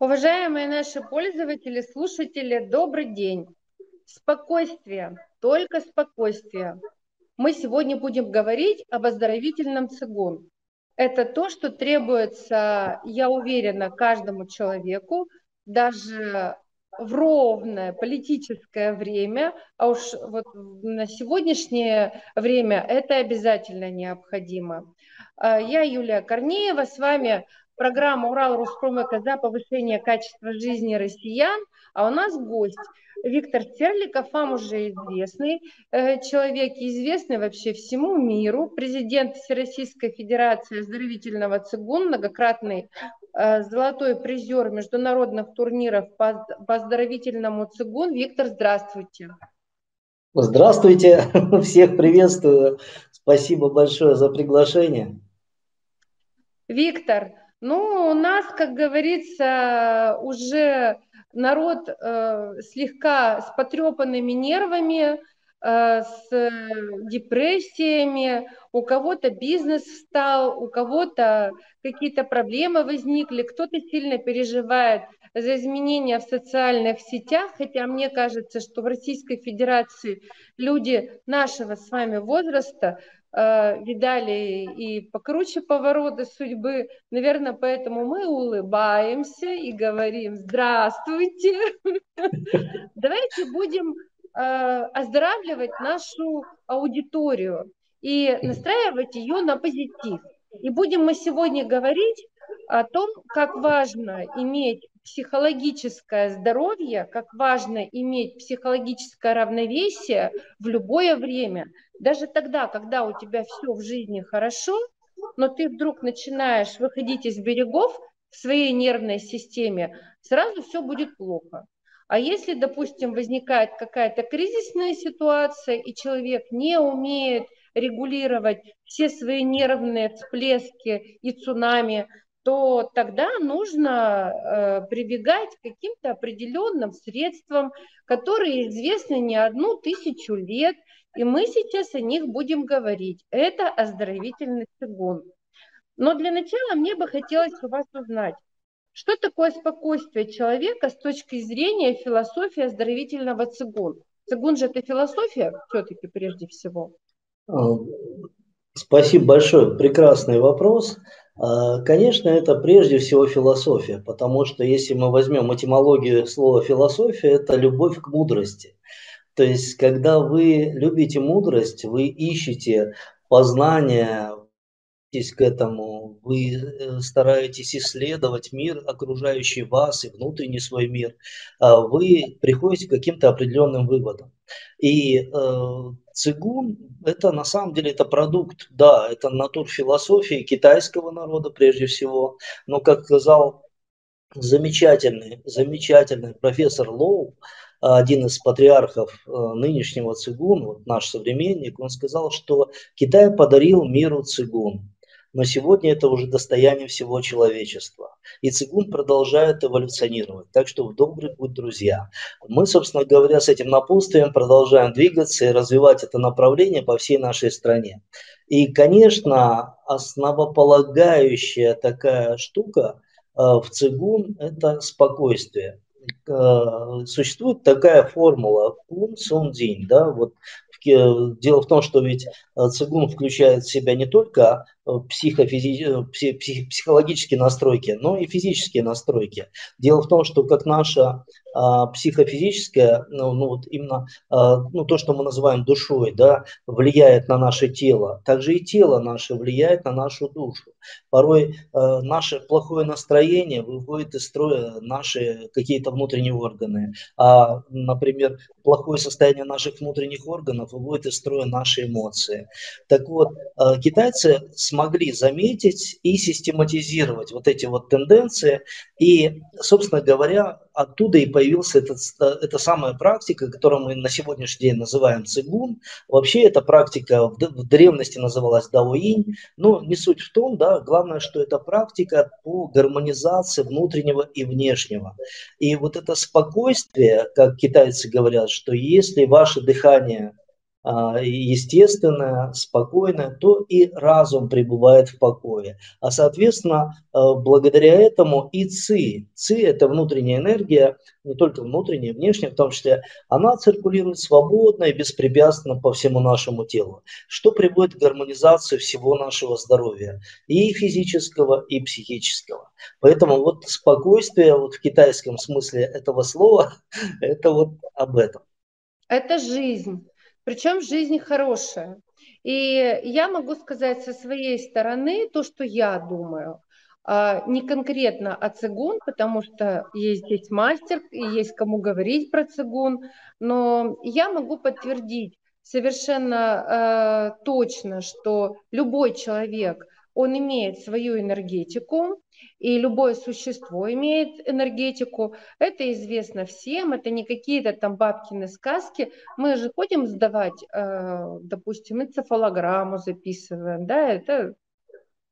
Уважаемые наши пользователи, слушатели, добрый день. Спокойствие, только спокойствие. Мы сегодня будем говорить об оздоровительном цигун. Это то, что требуется, я уверена, каждому человеку, даже в ровное политическое время, а уж вот на сегодняшнее время это обязательно необходимо. А, я Юлия Корнеева, с вами программа Урал Роспромека за повышение качества жизни россиян. А у нас гость Виктор Стерликов, вам уже известный э, человек, известный вообще всему миру, президент Всероссийской Федерации оздоровительного цигун, многократный э, золотой призер международных турниров по, по оздоровительному цигун. Виктор, здравствуйте. Здравствуйте, всех приветствую. Спасибо большое за приглашение. Виктор, ну, у нас, как говорится, уже народ э, слегка с потрепанными нервами, э, с депрессиями, у кого-то бизнес встал, у кого-то какие-то проблемы возникли, кто-то сильно переживает за изменения в социальных сетях, хотя мне кажется, что в Российской Федерации люди нашего с вами возраста видали и покруче повороты судьбы. Наверное, поэтому мы улыбаемся и говорим «Здравствуйте!». Давайте будем э, оздоравливать нашу аудиторию и настраивать ее на позитив. И будем мы сегодня говорить о том, как важно иметь психологическое здоровье, как важно иметь психологическое равновесие в любое время. Даже тогда, когда у тебя все в жизни хорошо, но ты вдруг начинаешь выходить из берегов в своей нервной системе, сразу все будет плохо. А если, допустим, возникает какая-то кризисная ситуация, и человек не умеет регулировать все свои нервные всплески и цунами, то тогда нужно э, прибегать к каким-то определенным средствам, которые известны не одну тысячу лет, и мы сейчас о них будем говорить. Это оздоровительный цигун. Но для начала мне бы хотелось у вас узнать, что такое спокойствие человека с точки зрения философии оздоровительного цигун? Цигун же это философия все-таки прежде всего. Спасибо большое, прекрасный вопрос. А, конечно, это прежде всего философия, потому что если мы возьмем этимологию слова философия, это любовь к мудрости. То есть, когда вы любите мудрость, вы ищете познание, к этому, вы э, стараетесь исследовать мир, окружающий вас, и внутренний свой мир, а вы приходите к каким-то определенным выводам. И э, цигун – это на самом деле это продукт, да, это натур философии китайского народа прежде всего, но, как сказал замечательный, замечательный профессор Лоу, один из патриархов э, нынешнего цигун, вот наш современник, он сказал, что Китай подарил миру цигун но сегодня это уже достояние всего человечества. И цигун продолжает эволюционировать. Так что в добрый путь, друзья. Мы, собственно говоря, с этим напутствием продолжаем двигаться и развивать это направление по всей нашей стране. И, конечно, основополагающая такая штука э, в цигун – это спокойствие э, существует такая формула кун сон день, да, вот дело в том, что ведь э, цигун включает в себя не только психофизи... псих... психологические настройки, но и физические настройки. Дело в том, что как наша психофизическое, ну, ну вот именно а, ну, то, что мы называем душой, да, влияет на наше тело, также и тело наше влияет на нашу душу. Порой а, наше плохое настроение выводит из строя наши какие-то внутренние органы, а, например, плохое состояние наших внутренних органов выводит из строя наши эмоции. Так вот, а, китайцы смогли заметить и систематизировать вот эти вот тенденции, и, собственно говоря, оттуда и появилась этот, эта самая практика, которую мы на сегодняшний день называем цигун. Вообще эта практика в, в древности называлась даоинь, но не суть в том, да, главное, что это практика по гармонизации внутреннего и внешнего. И вот это спокойствие, как китайцы говорят, что если ваше дыхание естественное, спокойное, то и разум пребывает в покое. А соответственно, а, благодаря этому и ЦИ, ЦИ – это внутренняя энергия, не только внутренняя, внешняя в том числе, она циркулирует свободно и беспрепятственно по всему нашему телу, что приводит к гармонизации всего нашего здоровья, и физического, и психического. Поэтому вот спокойствие вот в китайском смысле этого слова – это вот об этом. Это жизнь причем жизнь хорошая. И я могу сказать со своей стороны то, что я думаю. А, не конкретно о цигун, потому что есть здесь мастер и есть кому говорить про цигун, но я могу подтвердить совершенно э, точно, что любой человек, он имеет свою энергетику, и любое существо имеет энергетику. Это известно всем, это не какие-то там бабкины сказки. Мы же ходим сдавать, э, допустим, энцефалограмму записываем, да, это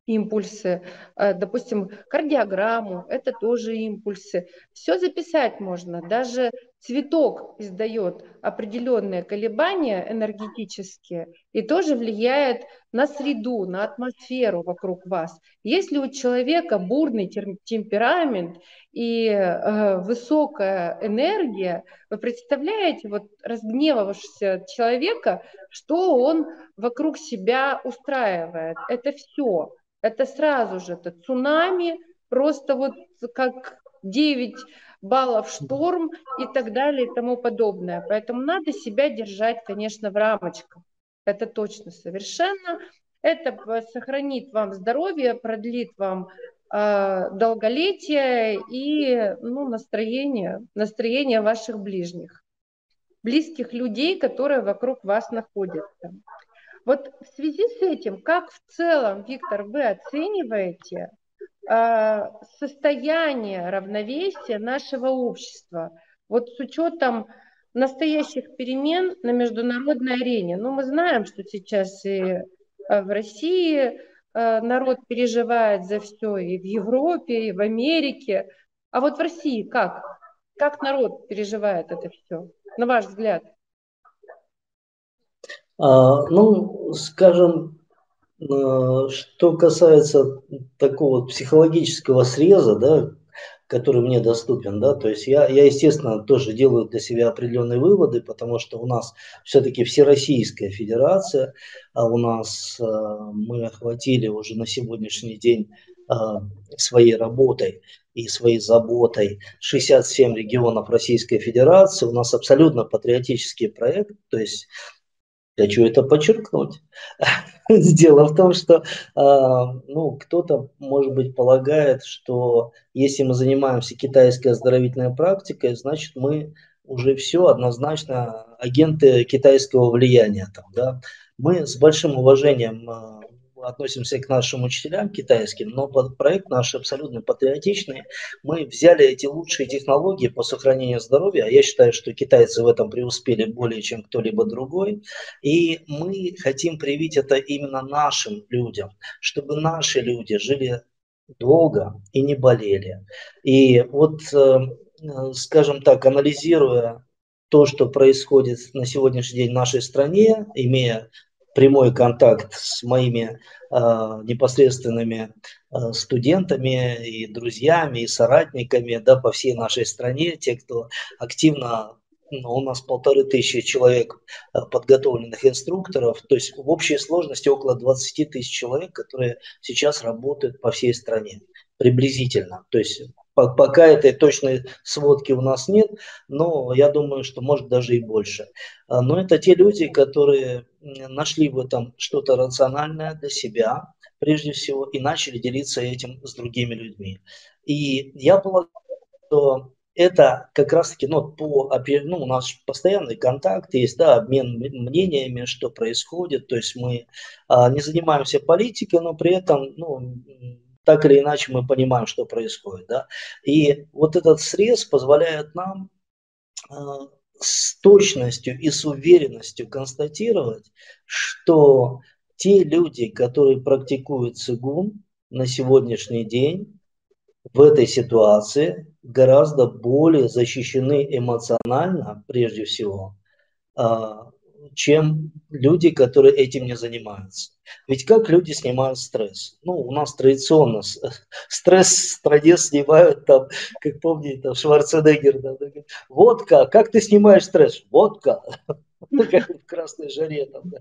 импульсы, э, допустим, кардиограмму, это тоже импульсы. Все записать можно, даже цветок издает определенные колебания энергетические и тоже влияет на среду, на атмосферу вокруг вас. Если у человека бурный темперамент и э, высокая энергия, вы представляете, вот разгневавшегося человека, что он вокруг себя устраивает? Это все это сразу же это цунами, просто вот как 9 баллов шторм и так далее и тому подобное. Поэтому надо себя держать, конечно, в рамочках. Это точно совершенно. Это сохранит вам здоровье, продлит вам э, долголетие и ну, настроение, настроение ваших ближних, близких людей, которые вокруг вас находятся. Вот в связи с этим, как в целом, Виктор, вы оцениваете э, состояние равновесия нашего общества? Вот с учетом настоящих перемен на международной арене. Ну, мы знаем, что сейчас и э, в России э, народ переживает за все, и в Европе, и в Америке. А вот в России как? Как народ переживает это все, на ваш взгляд? А, ну, скажем, а, что касается такого психологического среза, да, который мне доступен, да, то есть я, я, естественно, тоже делаю для себя определенные выводы, потому что у нас все-таки Всероссийская Федерация, а у нас мы охватили уже на сегодняшний день своей работой и своей заботой 67 регионов Российской Федерации. У нас абсолютно патриотический проект, то есть Хочу это подчеркнуть. Дело в том, что а, ну, кто-то, может быть, полагает, что если мы занимаемся китайской оздоровительной практикой, значит, мы уже все однозначно агенты китайского влияния. Там, да? Мы с большим уважением а, относимся к нашим учителям китайским, но проект наш абсолютно патриотичный. Мы взяли эти лучшие технологии по сохранению здоровья, а я считаю, что китайцы в этом преуспели более, чем кто-либо другой, и мы хотим привить это именно нашим людям, чтобы наши люди жили долго и не болели. И вот, э, скажем так, анализируя то, что происходит на сегодняшний день в нашей стране, имея прямой контакт с моими э, непосредственными э, студентами и друзьями, и соратниками да, по всей нашей стране, те, кто активно ну, у нас полторы тысячи человек э, подготовленных инструкторов, то есть в общей сложности около 20 тысяч человек, которые сейчас работают по всей стране приблизительно. То есть Пока этой точной сводки у нас нет, но я думаю, что может даже и больше. А, но это те люди, которые нашли в этом что-то рациональное для себя, прежде всего, и начали делиться этим с другими людьми. И я полагаю, что это как раз-таки, ну, по, ну, у нас постоянный контакт есть, да, обмен мнениями, что происходит, то есть мы а, не занимаемся политикой, но при этом, ну, так или иначе мы понимаем, что происходит. Да? И вот этот срез позволяет нам э, с точностью и с уверенностью констатировать, что те люди, которые практикуют цигун на сегодняшний день в этой ситуации гораздо более защищены эмоционально, прежде всего, э, чем люди, которые этим не занимаются. Ведь как люди снимают стресс? Ну, у нас традиционно стресс в стране снимают, там, как помните, там Шварценеггер, да, водка, как ты снимаешь стресс? Водка. как в красной жаре там, да.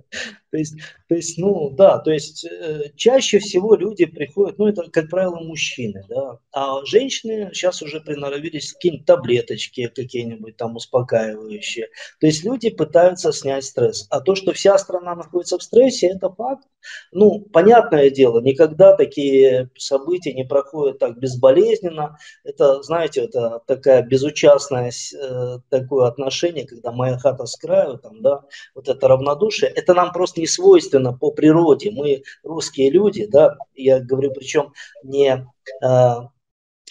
То есть, то есть, ну, да, то есть э, чаще всего люди приходят, ну, это, как правило, мужчины, да, а женщины сейчас уже приноровились какие-нибудь таблеточки какие-нибудь там успокаивающие. То есть люди пытаются снять стресс. А то, что вся страна находится в стрессе, это факт. Ну, понятное дело, никогда такие события не проходят так безболезненно. Это, знаете, это такая безучастная э, такое отношение, когда моя хата с краю, там, да, вот это равнодушие, это нам просто не свойственно по природе. Мы русские люди, да, я говорю, причем не а,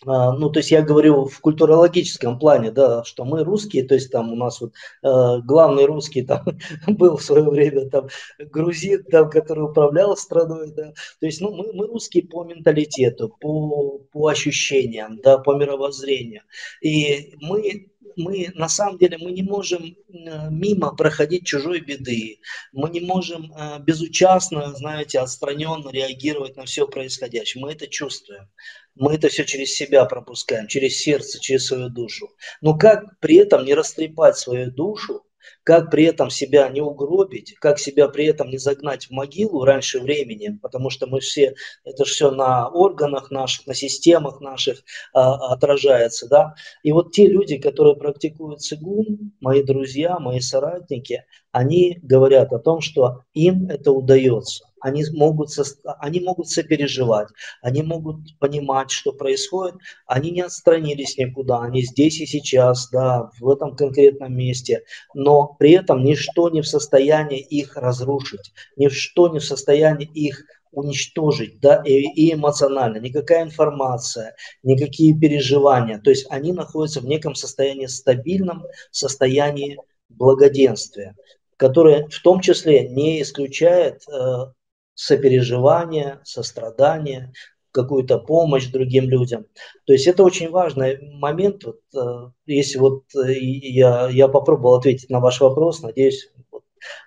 а, ну, то есть я говорю в культурологическом плане, да, что мы русские, то есть там у нас вот э, главный русский там был в свое время там грузин, там, который управлял страной, да, то есть ну, мы, мы русские по менталитету, по, по ощущениям, да, по мировоззрению, и мы мы на самом деле мы не можем э, мимо проходить чужой беды, мы не можем э, безучастно, знаете, отстраненно реагировать на все происходящее. Мы это чувствуем, мы это все через себя пропускаем, через сердце, через свою душу. Но как при этом не растрепать свою душу как при этом себя не угробить, как себя при этом не загнать в могилу раньше времени, потому что мы все, это все на органах наших, на системах наших а, отражается, да. И вот те люди, которые практикуют цигун, мои друзья, мои соратники, они говорят о том, что им это удается они могут, они могут сопереживать, они могут понимать, что происходит, они не отстранились никуда, они здесь и сейчас, да, в этом конкретном месте, но при этом ничто не в состоянии их разрушить, ничто не в состоянии их уничтожить, да, и, и эмоционально, никакая информация, никакие переживания, то есть они находятся в неком состоянии стабильном, состоянии благоденствия, которое в том числе не исключает э, сопереживание, сострадание, какую-то помощь другим людям. То есть это очень важный момент. Вот, э, если вот э, я, я попробовал ответить на ваш вопрос, надеюсь, вот,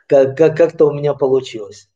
как, как, как-то у меня получилось.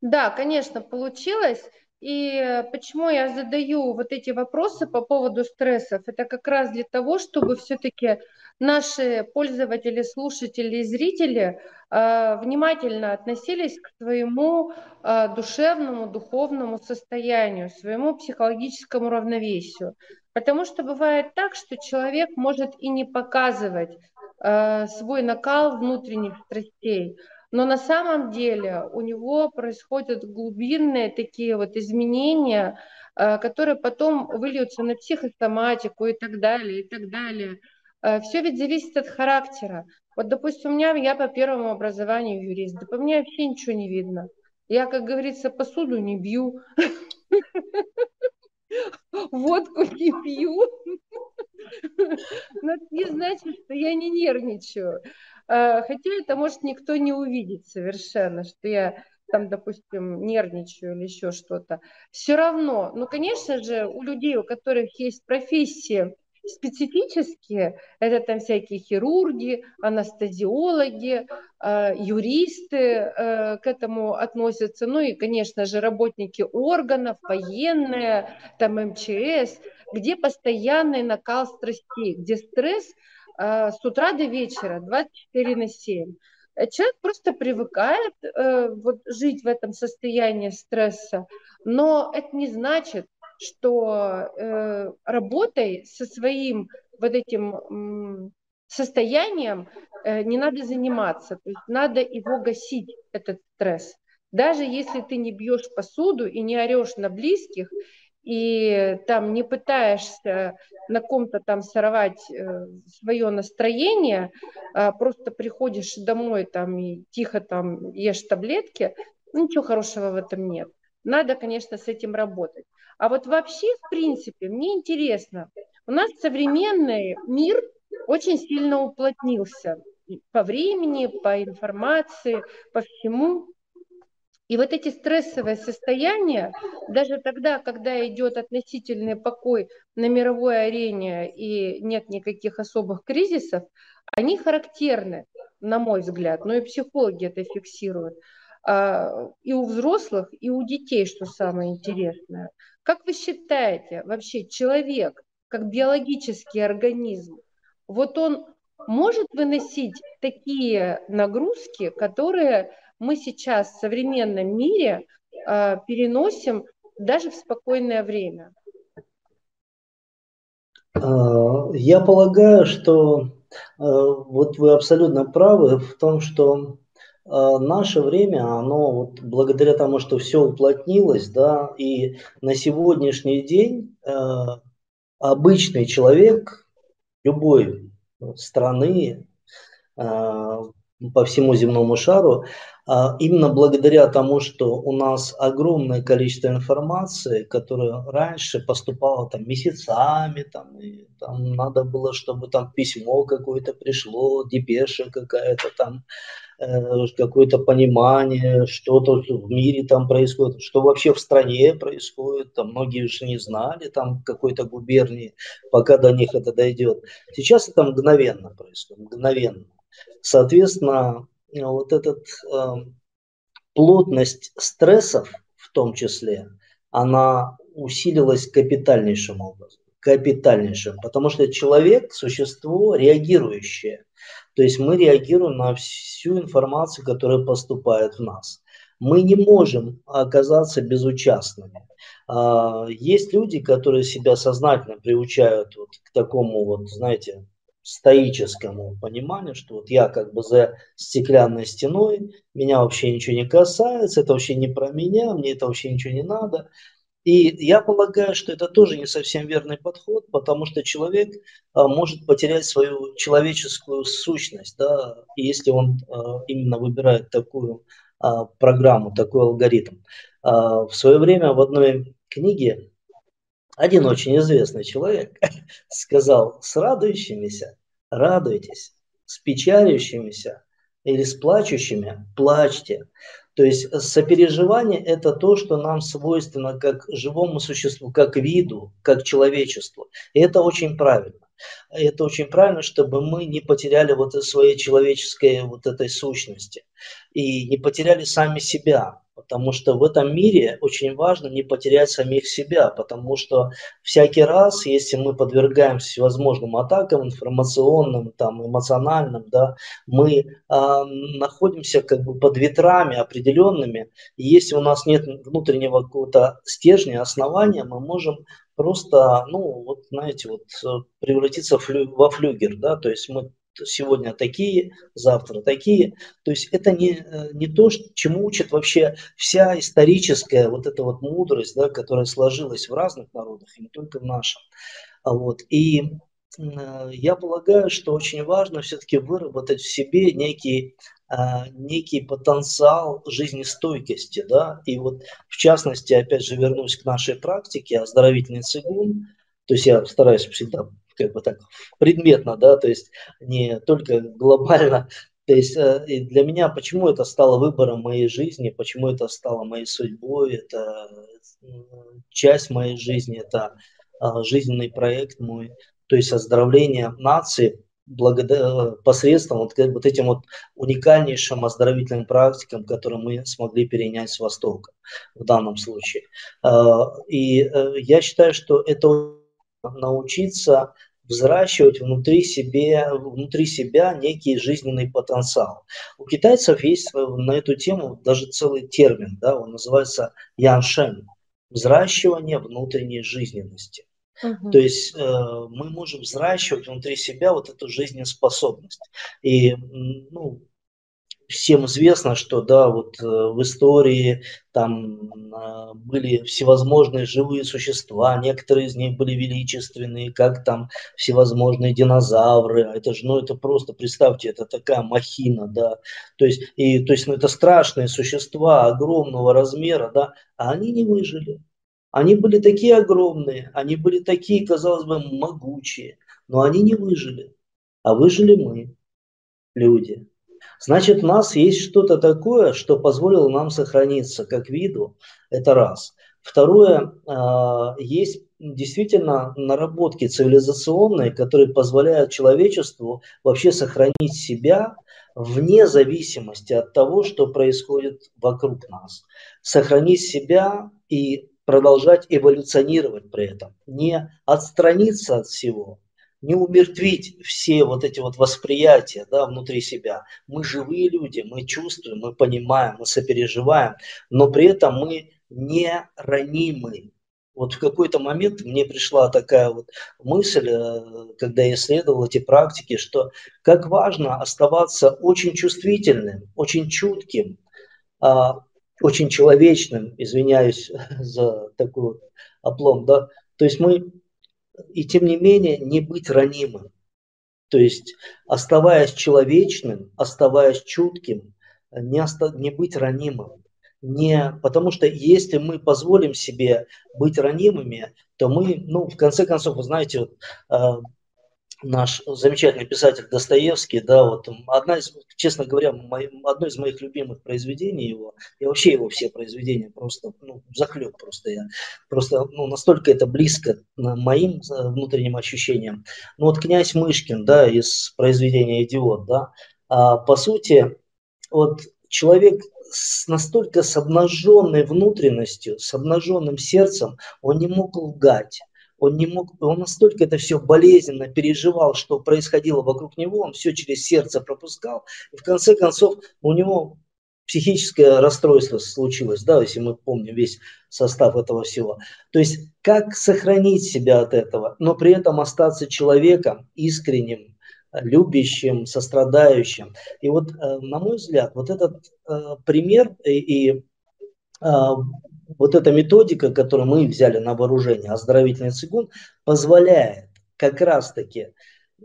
Да, конечно, получилось. И почему я задаю вот эти вопросы по поводу стрессов? Это как раз для того, чтобы все-таки наши пользователи, слушатели и зрители э, внимательно относились к своему э, душевному, духовному состоянию, своему психологическому равновесию. Потому что бывает так, что человек может и не показывать э, свой накал внутренних страстей, но на самом деле у него происходят глубинные такие вот изменения, которые потом выльются на психосоматику и так далее, и так далее. Э, Все ведь зависит от характера. Вот, допустим, у меня, я по первому образованию юрист, да по мне вообще ничего не видно. Я, как говорится, посуду не бью, водку не пью. Но это не значит, что я не нервничаю. Э, хотя это может никто не увидеть совершенно, что я там, допустим, нервничаю или еще что-то. Все равно, ну, конечно же, у людей, у которых есть профессия, специфические, это там всякие хирурги, анестезиологи, э, юристы э, к этому относятся, ну и, конечно же, работники органов, военные, там МЧС, где постоянный накал страстей, где стресс э, с утра до вечера, 24 на 7 человек просто привыкает э, вот, жить в этом состоянии стресса, но это не значит, что э, работой со своим вот этим состоянием э, не надо заниматься, то есть надо его гасить, этот стресс. Даже если ты не бьешь посуду и не орешь на близких, и там не пытаешься на ком-то там сорвать э, свое настроение, а просто приходишь домой там и тихо там ешь таблетки, ну, ничего хорошего в этом нет. Надо, конечно, с этим работать. А вот вообще, в принципе, мне интересно, у нас современный мир очень сильно уплотнился по времени, по информации, по всему. И вот эти стрессовые состояния, даже тогда, когда идет относительный покой на мировой арене и нет никаких особых кризисов, они характерны. на мой взгляд, но и психологи это фиксируют, и у взрослых, и у детей, что самое интересное. Как вы считаете, вообще человек, как биологический организм, вот он может выносить такие нагрузки, которые мы сейчас в современном мире э, переносим даже в спокойное время? А, я полагаю, что вот вы абсолютно правы в том, что наше время, оно вот благодаря тому, что все уплотнилось, да, и на сегодняшний день э, обычный человек, любой страны, по всему земному шару, а, именно благодаря тому, что у нас огромное количество информации, которая раньше поступала там месяцами, там, и, там надо было, чтобы там письмо какое-то пришло, депеша какая-то там, э, какое-то понимание, что тут в мире там происходит, что вообще в стране происходит, там многие уже не знали там какой-то губернии, пока до них это дойдет. Сейчас это мгновенно происходит, мгновенно. Соответственно, вот эта э, плотность стрессов в том числе, она усилилась капитальнейшим образом. Капитальнейшим. Потому что человек – существо реагирующее. То есть мы реагируем на всю информацию, которая поступает в нас. Мы не можем оказаться безучастными. А, есть люди, которые себя сознательно приучают вот к такому вот, знаете, стоическому пониманию, что вот я как бы за стеклянной стеной, меня вообще ничего не касается, это вообще не про меня, мне это вообще ничего не надо. И я полагаю, что это тоже не совсем верный подход, потому что человек а, может потерять свою человеческую сущность, да, если он а, именно выбирает такую а, программу, такой алгоритм. А, в свое время в одной книге один очень известный человек сказал, с радующимися радуйтесь, с печалящимися или с плачущими плачьте. То есть сопереживание – это то, что нам свойственно как живому существу, как виду, как человечеству. И это очень правильно. Это очень правильно, чтобы мы не потеряли вот своей человеческой вот этой сущности и не потеряли сами себя потому что в этом мире очень важно не потерять самих себя, потому что всякий раз, если мы подвергаемся всевозможным атакам информационным, там, эмоциональным, да, мы э, находимся как бы под ветрами определенными, и если у нас нет внутреннего какого-то стержня, основания, мы можем просто, ну, вот, знаете, вот э, превратиться во флюгер, да, то есть мы сегодня такие, завтра такие. То есть это не, э, не то, чему учит вообще вся историческая вот эта вот мудрость, да, которая сложилась в разных народах, и не только в нашем. А вот. И э, я полагаю, что очень важно все-таки выработать в себе некий а, некий потенциал жизнестойкости, да, и вот в частности, опять же, вернусь к нашей практике, оздоровительный цигун, то есть я стараюсь всегда как бы так предметно, да, то есть не только глобально. То есть э, для меня, почему это стало выбором моей жизни, почему это стало моей судьбой, это часть моей жизни, это а, жизненный проект мой, то есть оздоровление нации благодаря, посредством вот, вот этим вот уникальнейшим оздоровительным практикам, которые мы смогли перенять с Востока в данном случае. И э, я считаю, что это научиться взращивать внутри, себе, внутри себя некий жизненный потенциал. У китайцев есть на эту тему даже целый термин, да, он называется яншен – взращивание внутренней жизненности. Угу. То есть э, мы можем взращивать внутри себя вот эту жизнеспособность. И ну, всем известно, что да, вот э, в истории там э, были всевозможные живые существа, некоторые из них были величественные, как там всевозможные динозавры. Это же, ну это просто, представьте, это такая махина, да. То есть, и, то есть, ну это страшные существа огромного размера, да, а они не выжили. Они были такие огромные, они были такие, казалось бы, могучие, но они не выжили. А выжили мы, люди. Значит, у нас есть что-то такое, что позволило нам сохраниться как виду. Это раз. Второе, а, есть действительно наработки цивилизационные, которые позволяют человечеству вообще сохранить себя вне зависимости от того, что происходит вокруг нас. Сохранить себя и продолжать эволюционировать при этом. Не отстраниться от всего, не умертвить все вот эти вот восприятия да, внутри себя. Мы живые люди, мы чувствуем, мы понимаем, мы сопереживаем, но при этом мы не ранимы. Вот в какой-то момент мне пришла такая вот мысль, э, когда я исследовал эти практики, что как важно оставаться очень чувствительным, очень чутким, а, очень человечным, извиняюсь за такой вот оплом, да, то есть мы, и тем не менее, не быть ранимым. То есть, оставаясь человечным, оставаясь чутким, не, оста- не быть ранимым не потому что если мы позволим себе быть ранимыми, то мы, ну, в конце концов, вы знаете, вот, э, наш замечательный писатель Достоевский, да, вот одна из, честно говоря, мой, одно из моих любимых произведений его, и вообще его все произведения просто, ну, захлеб просто я, просто, ну, настолько это близко моим э, внутренним ощущениям. Ну, вот князь Мышкин, да, из произведения «Идиот», да, а, по сути, вот человек с, настолько с обнаженной внутренностью, с обнаженным сердцем, он не мог лгать. Он, не мог, он настолько это все болезненно переживал, что происходило вокруг него, он все через сердце пропускал. И в конце концов у него психическое расстройство случилось, да, если мы помним весь состав этого всего. То есть как сохранить себя от этого, но при этом остаться человеком искренним, любящим, сострадающим. И вот, э, на мой взгляд, вот этот э, пример и, и а, вот эта методика, которую мы взяли на вооружение, оздоровительный цигун, позволяет как раз-таки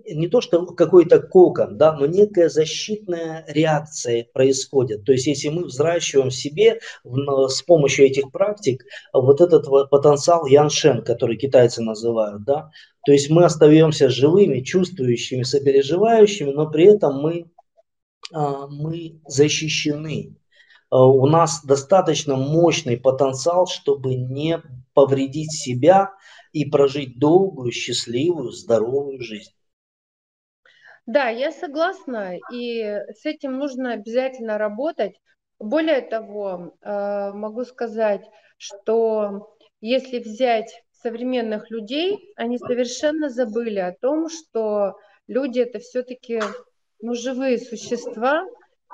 не то, что какой-то кокон, да, но некая защитная реакция происходит. То есть, если мы взращиваем в себе в, с помощью этих практик вот этот вот потенциал яншен, который китайцы называют, да, то есть мы остаемся живыми, чувствующими, сопереживающими, но при этом мы, а, мы защищены. А, у нас достаточно мощный потенциал, чтобы не повредить себя и прожить долгую, счастливую, здоровую жизнь. Да, я согласна, и с этим нужно обязательно работать. Более того, э, могу сказать, что если взять современных людей, они совершенно забыли о том, что люди это все-таки ну, живые существа,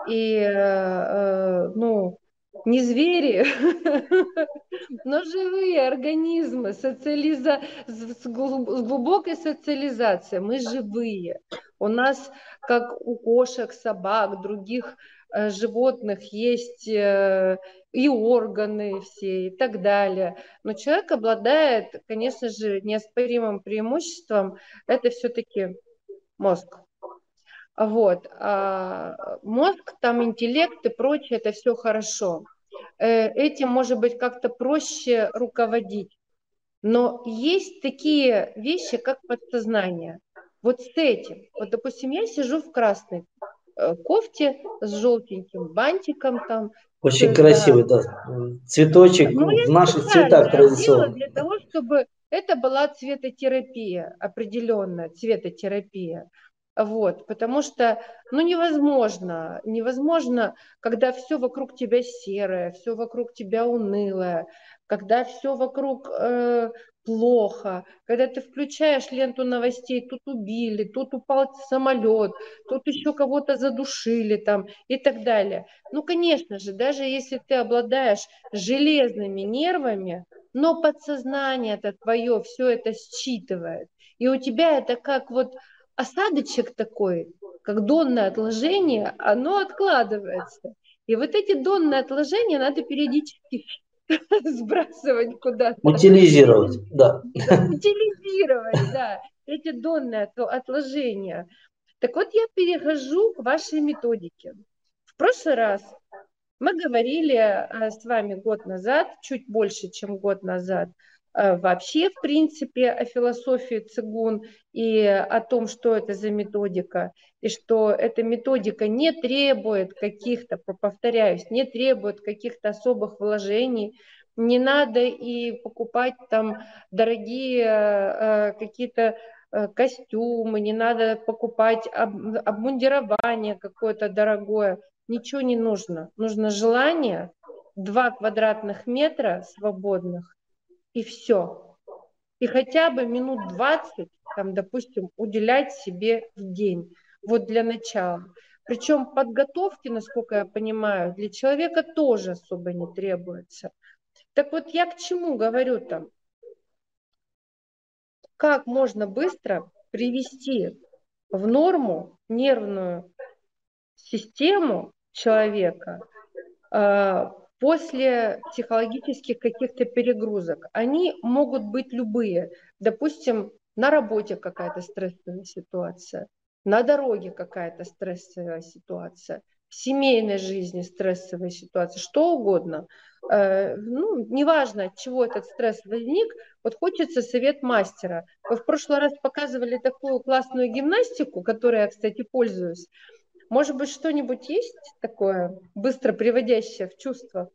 и э, ну, не звери, но живые организмы социализа... с глубокой социализацией. Мы живые. У нас, как у кошек, собак, других э, животных, есть э, и органы все и так далее. Но человек обладает, конечно же, неоспоримым преимуществом. Это все-таки мозг. Вот. А мозг, там интеллект и прочее, это все хорошо. Э, этим, может быть, как-то проще руководить. Но есть такие вещи, как подсознание. Вот с этим. Вот, допустим, я сижу в красной э, кофте с желтеньким бантиком там. Очень красивый, да. Цветочек ну, в наших цветах традиционно. Для того, чтобы это была цветотерапия, определенная цветотерапия. Вот, потому что, ну, невозможно, невозможно, когда все вокруг тебя серое, все вокруг тебя унылое, когда все вокруг э, плохо, когда ты включаешь ленту новостей, тут убили, тут упал самолет, тут еще кого-то задушили там и так далее. Ну, конечно же, даже если ты обладаешь железными нервами, но подсознание это твое все это считывает, и у тебя это как вот осадочек такой, как донное отложение, оно откладывается. И вот эти донные отложения надо периодически сбрасывать куда-то. Утилизировать, да. Утилизировать, да. Эти донные отложения. Так вот, я перехожу к вашей методике. В прошлый раз мы говорили э, с вами год назад, чуть больше, чем год назад, вообще, в принципе, о философии цигун и о том, что это за методика, и что эта методика не требует каких-то, повторяюсь, не требует каких-то особых вложений, не надо и покупать там дорогие э, какие-то э, костюмы, не надо покупать обмундирование какое-то дорогое. Ничего не нужно. Нужно желание, два квадратных метра свободных, и все. И хотя бы минут 20, там, допустим, уделять себе в день. Вот для начала. Причем подготовки, насколько я понимаю, для человека тоже особо не требуется. Так вот, я к чему говорю там? Как можно быстро привести в норму нервную систему человека э, после психологических каких-то перегрузок. Они могут быть любые. Допустим, на работе какая-то стрессовая ситуация, на дороге какая-то стрессовая ситуация, в семейной жизни стрессовая ситуация, что угодно. Э, ну, неважно, от чего этот стресс возник, вот хочется совет мастера. Вы в прошлый раз показывали такую классную гимнастику, которой я, кстати, пользуюсь. Может быть, что-нибудь есть такое, быстро приводящее в чувство?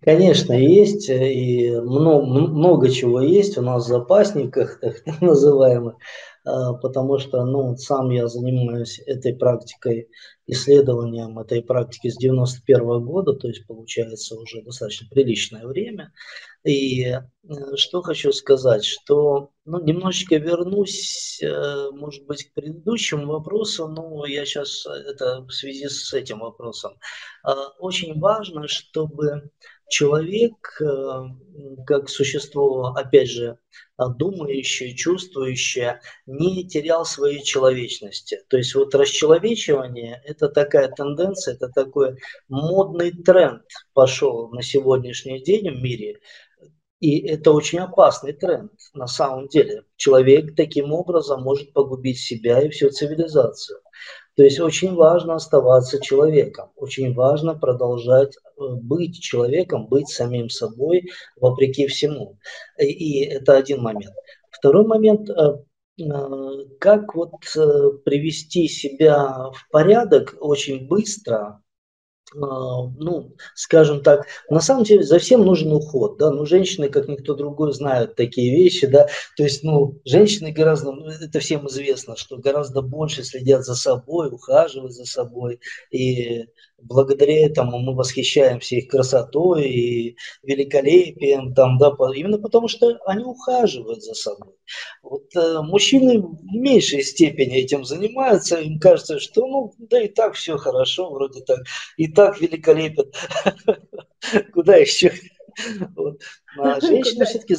Конечно, есть, и много, много чего есть у нас в запасниках, так называемых. А, потому что ну, сам я занимаюсь этой практикой, исследованием этой практики с 91 года, то есть получается уже достаточно приличное время. И э, что хочу сказать, что ну, немножечко вернусь, э, может быть, к предыдущему вопросу, но я сейчас это в связи с этим вопросом. Очень важно, чтобы человек, э, как существо, опять же, думающее, чувствующее, не терял своей человечности. То есть вот расчеловечивание – это такая тенденция, это такой модный тренд пошел на сегодняшний день в мире. И это очень опасный тренд на самом деле. Человек таким образом может погубить себя и всю цивилизацию. То есть очень важно оставаться человеком, очень важно продолжать э, быть человеком, быть самим собой вопреки всему. И это один момент. Второй момент, э, э, как вот привести себя в порядок очень быстро, ну, скажем так, на самом деле за всем нужен уход, да, ну, женщины, как никто другой, знают такие вещи, да, то есть, ну, женщины гораздо, ну, это всем известно, что гораздо больше следят за собой, ухаживают за собой, и благодаря этому мы восхищаемся их красотой и великолепием, там, да, именно потому что они ухаживают за собой. Вот э, мужчины в меньшей степени этим занимаются, им кажется, что ну да и так все хорошо, вроде так, и так великолепен, куда еще вот. А женщины все-таки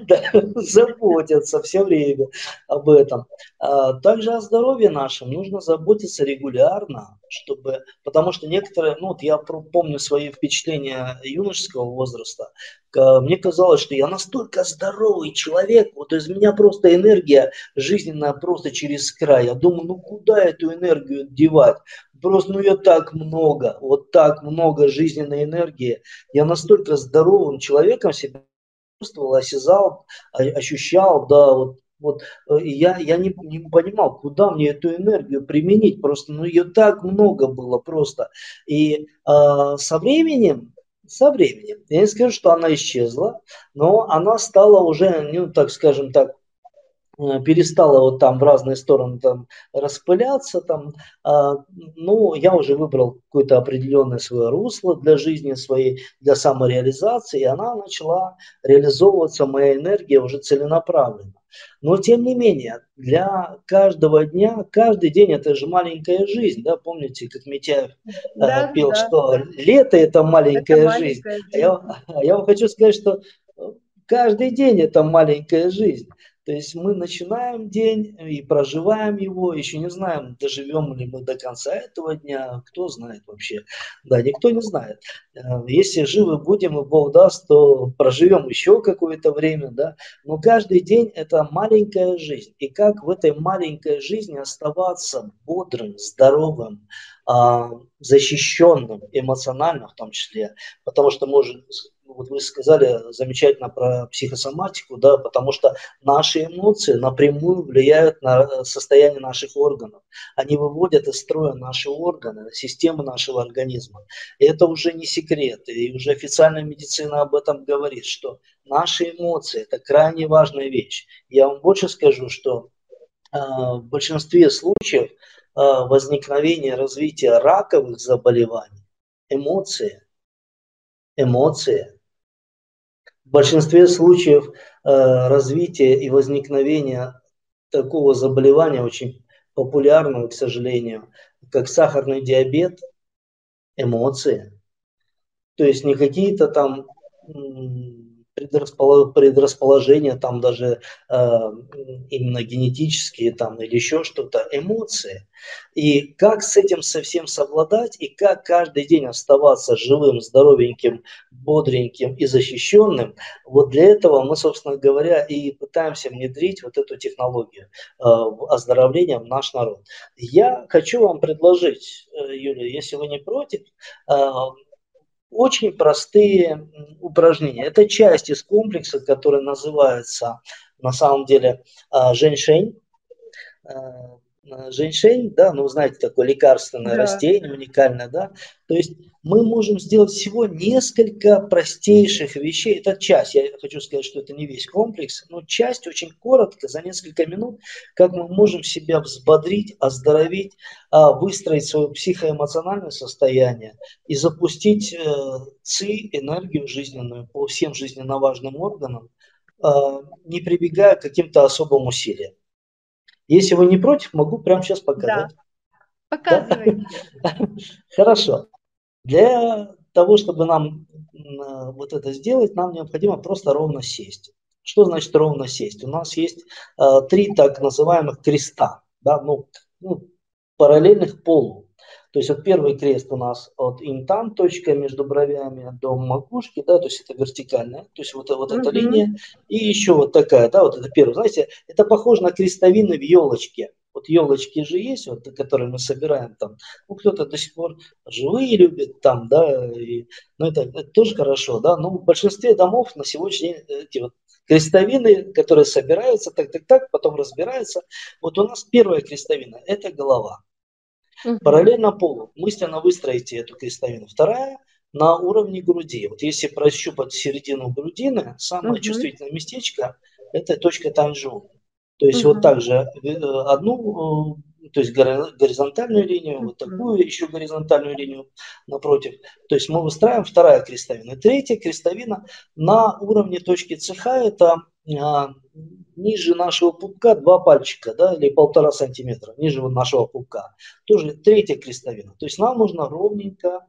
да, заботятся все время об этом. А также о здоровье нашем нужно заботиться регулярно, чтобы, потому что некоторые, ну вот я помню свои впечатления юношеского возраста, мне казалось, что я настолько здоровый человек, вот из меня просто энергия жизненная просто через край. Я думаю, ну куда эту энергию девать? Просто, ну, ее так много, вот так много жизненной энергии. Я настолько здоровым человеком себя чувствовал, осязал, ощущал, да, вот вот э, я, я не, не понимал, куда мне эту энергию применить. Просто ну, ее так много было просто. И э, со временем, со временем, я не скажу, что она исчезла, но она стала уже, ну, так скажем так, Э, перестала вот там в разные стороны там распыляться там, а, ну, я уже выбрал какое-то определенное свое русло для жизни своей, для самореализации, и она начала реализовываться, моя энергия уже целенаправленно. Но тем не менее, для каждого дня, каждый день это же маленькая жизнь, да, помните, как Митяев э, да, пел, да. что лето это маленькая это жизнь. Маленькая жизнь. А я, а я вам хочу сказать, что каждый день это маленькая жизнь. То есть мы начинаем день и проживаем его, еще не знаем, доживем ли мы до конца этого дня, кто знает вообще. Да, никто не знает. Э, если живы будем и Бог даст, то проживем еще какое-то время, да. Но каждый день это маленькая жизнь. И как в этой маленькой жизни оставаться бодрым, здоровым, а, защищенным эмоционально в том числе, потому что может вот вы сказали замечательно про психосоматику, да, потому что наши эмоции напрямую влияют на состояние наших органов. Они выводят из строя наши органы, системы нашего организма. И это уже не секрет, и уже официальная медицина об этом говорит, что наши эмоции – это крайне важная вещь. Я вам больше скажу, что э, в большинстве случаев э, возникновения развития раковых заболеваний эмоции, эмоции. Большинстве случаев э, развития и возникновения такого заболевания очень популярного, к сожалению, как сахарный диабет, эмоции. То есть не какие-то там предрасположения, там даже э, именно генетические там или еще что-то, эмоции. И как с этим совсем совладать, и как каждый день оставаться живым, здоровеньким, бодреньким и защищенным, вот для этого мы, собственно говоря, и пытаемся внедрить вот эту технологию э, оздоровления в наш народ. Я хочу вам предложить, э, Юлия, если вы не против, э, очень простые упражнения. Это часть из комплекса, который называется на самом деле а, женьшень. А, женьшень, да, ну, вы знаете, такое лекарственное да. растение, уникальное, да. То есть мы можем сделать всего несколько простейших вещей. Это часть, я хочу сказать, что это не весь комплекс, но часть очень коротко, за несколько минут, как мы можем себя взбодрить, оздоровить, а, выстроить свое психоэмоциональное состояние и запустить э, ЦИ, энергию жизненную по всем жизненно важным органам, а, не прибегая к каким-то особым усилиям. Если вы не против, могу прямо сейчас показать. Да. Показывайте. Да? Хорошо. Для того, чтобы нам вот это сделать, нам необходимо просто ровно сесть. Что значит ровно сесть? У нас есть э, три так называемых креста, да, ну, ну, параллельных полу. То есть вот первый крест у нас от интан, точка между бровями до макушки, да, то есть это вертикальная, то есть вот, вот эта линия, и еще вот такая, да, вот это первый, знаете, это похоже на крестовины в елочке. Вот елочки же есть, вот, которые мы собираем там. Ну, кто-то до сих пор живые любит там, да, и, ну, это, это тоже хорошо, да, но в большинстве домов на сегодняшний день эти вот крестовины, которые собираются, так, так, так, потом разбираются. Вот у нас первая крестовина – это голова. Угу. Параллельно полу мысленно выстроите эту крестовину. Вторая на уровне груди. Вот если прощупать середину грудины, самое угу. чувствительное местечко – это точка танжу. То есть угу. вот так же э, одну, э, то есть горизонтальную линию, вот такую еще горизонтальную линию напротив. То есть мы выстраиваем вторая крестовина. Третья крестовина на уровне точки цеха – это а, ниже нашего пупка два пальчика, да, или полтора сантиметра, ниже нашего пупка. Тоже третья крестовина. То есть нам нужно ровненько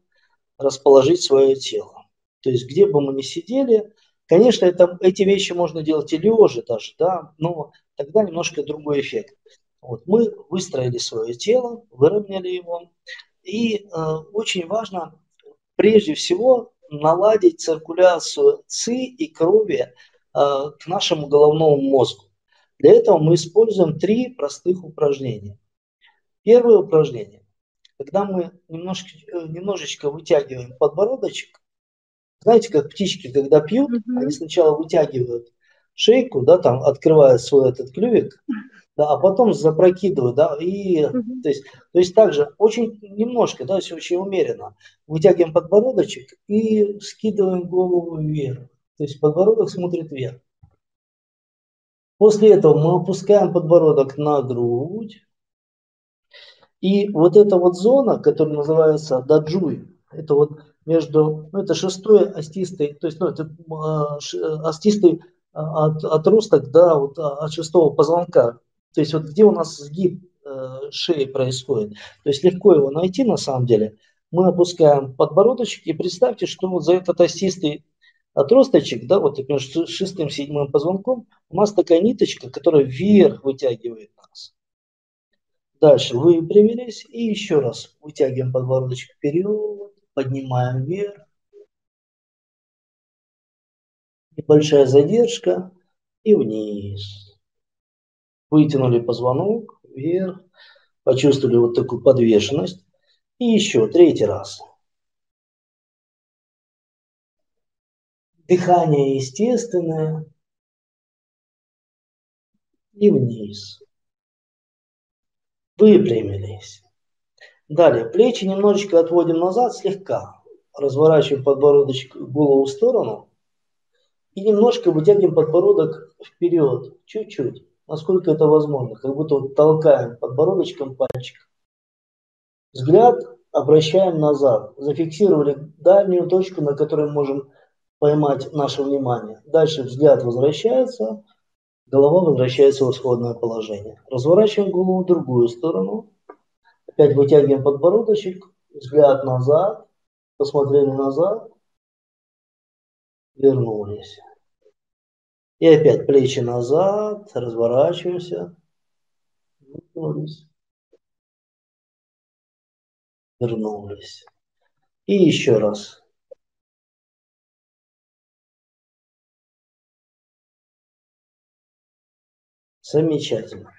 расположить свое тело. То есть где бы мы ни сидели, конечно, это, эти вещи можно делать и лежа даже, да, но тогда немножко другой эффект. Вот, мы выстроили свое тело, выровняли его. И э, очень важно прежде всего наладить циркуляцию ЦИ и крови к нашему головному мозгу. Для этого мы используем три простых упражнения. Первое упражнение. Когда мы немножко, э, немножечко вытягиваем подбородочек, знаете, как птички, когда пьют, mm-hmm. они сначала вытягивают шейку, да, там открывают свой этот клювик, да, а потом запрокидывают, да, и, mm-hmm. то есть, то есть также очень немножко, да, все очень умеренно, вытягиваем подбородочек и скидываем голову вверх. То есть подбородок смотрит вверх. После этого мы опускаем подбородок на грудь. И вот эта вот зона, которая называется даджуй, это вот между, ну это шестой остистый, то есть ну, это э, остистый а, от, отросток, да, вот а, от шестого позвонка. То есть вот где у нас сгиб э, шеи происходит. То есть легко его найти на самом деле. Мы опускаем подбородочек и представьте, что вот за этот остистый отросточек, да, вот между шестым седьмым позвонком, у нас такая ниточка, которая вверх вытягивает нас. Дальше выпрямились и еще раз вытягиваем подбородочек вперед, поднимаем вверх. Небольшая задержка и вниз. Вытянули позвонок вверх, почувствовали вот такую подвешенность. И еще третий раз. Дыхание естественное. И вниз. Выпрямились. Далее, плечи немножечко отводим назад, слегка. Разворачиваем подбородочек, голову в сторону. И немножко вытягиваем подбородок вперед, чуть-чуть, насколько это возможно. Как будто вот толкаем подбородочком пальчик. Взгляд обращаем назад. Зафиксировали дальнюю точку, на которой можем поймать наше внимание. Дальше взгляд возвращается, голова возвращается в исходное положение. Разворачиваем голову в другую сторону. Опять вытягиваем подбородочек, взгляд назад, посмотрели назад, вернулись. И опять плечи назад, разворачиваемся, вернулись, вернулись. И еще раз. Замечательно.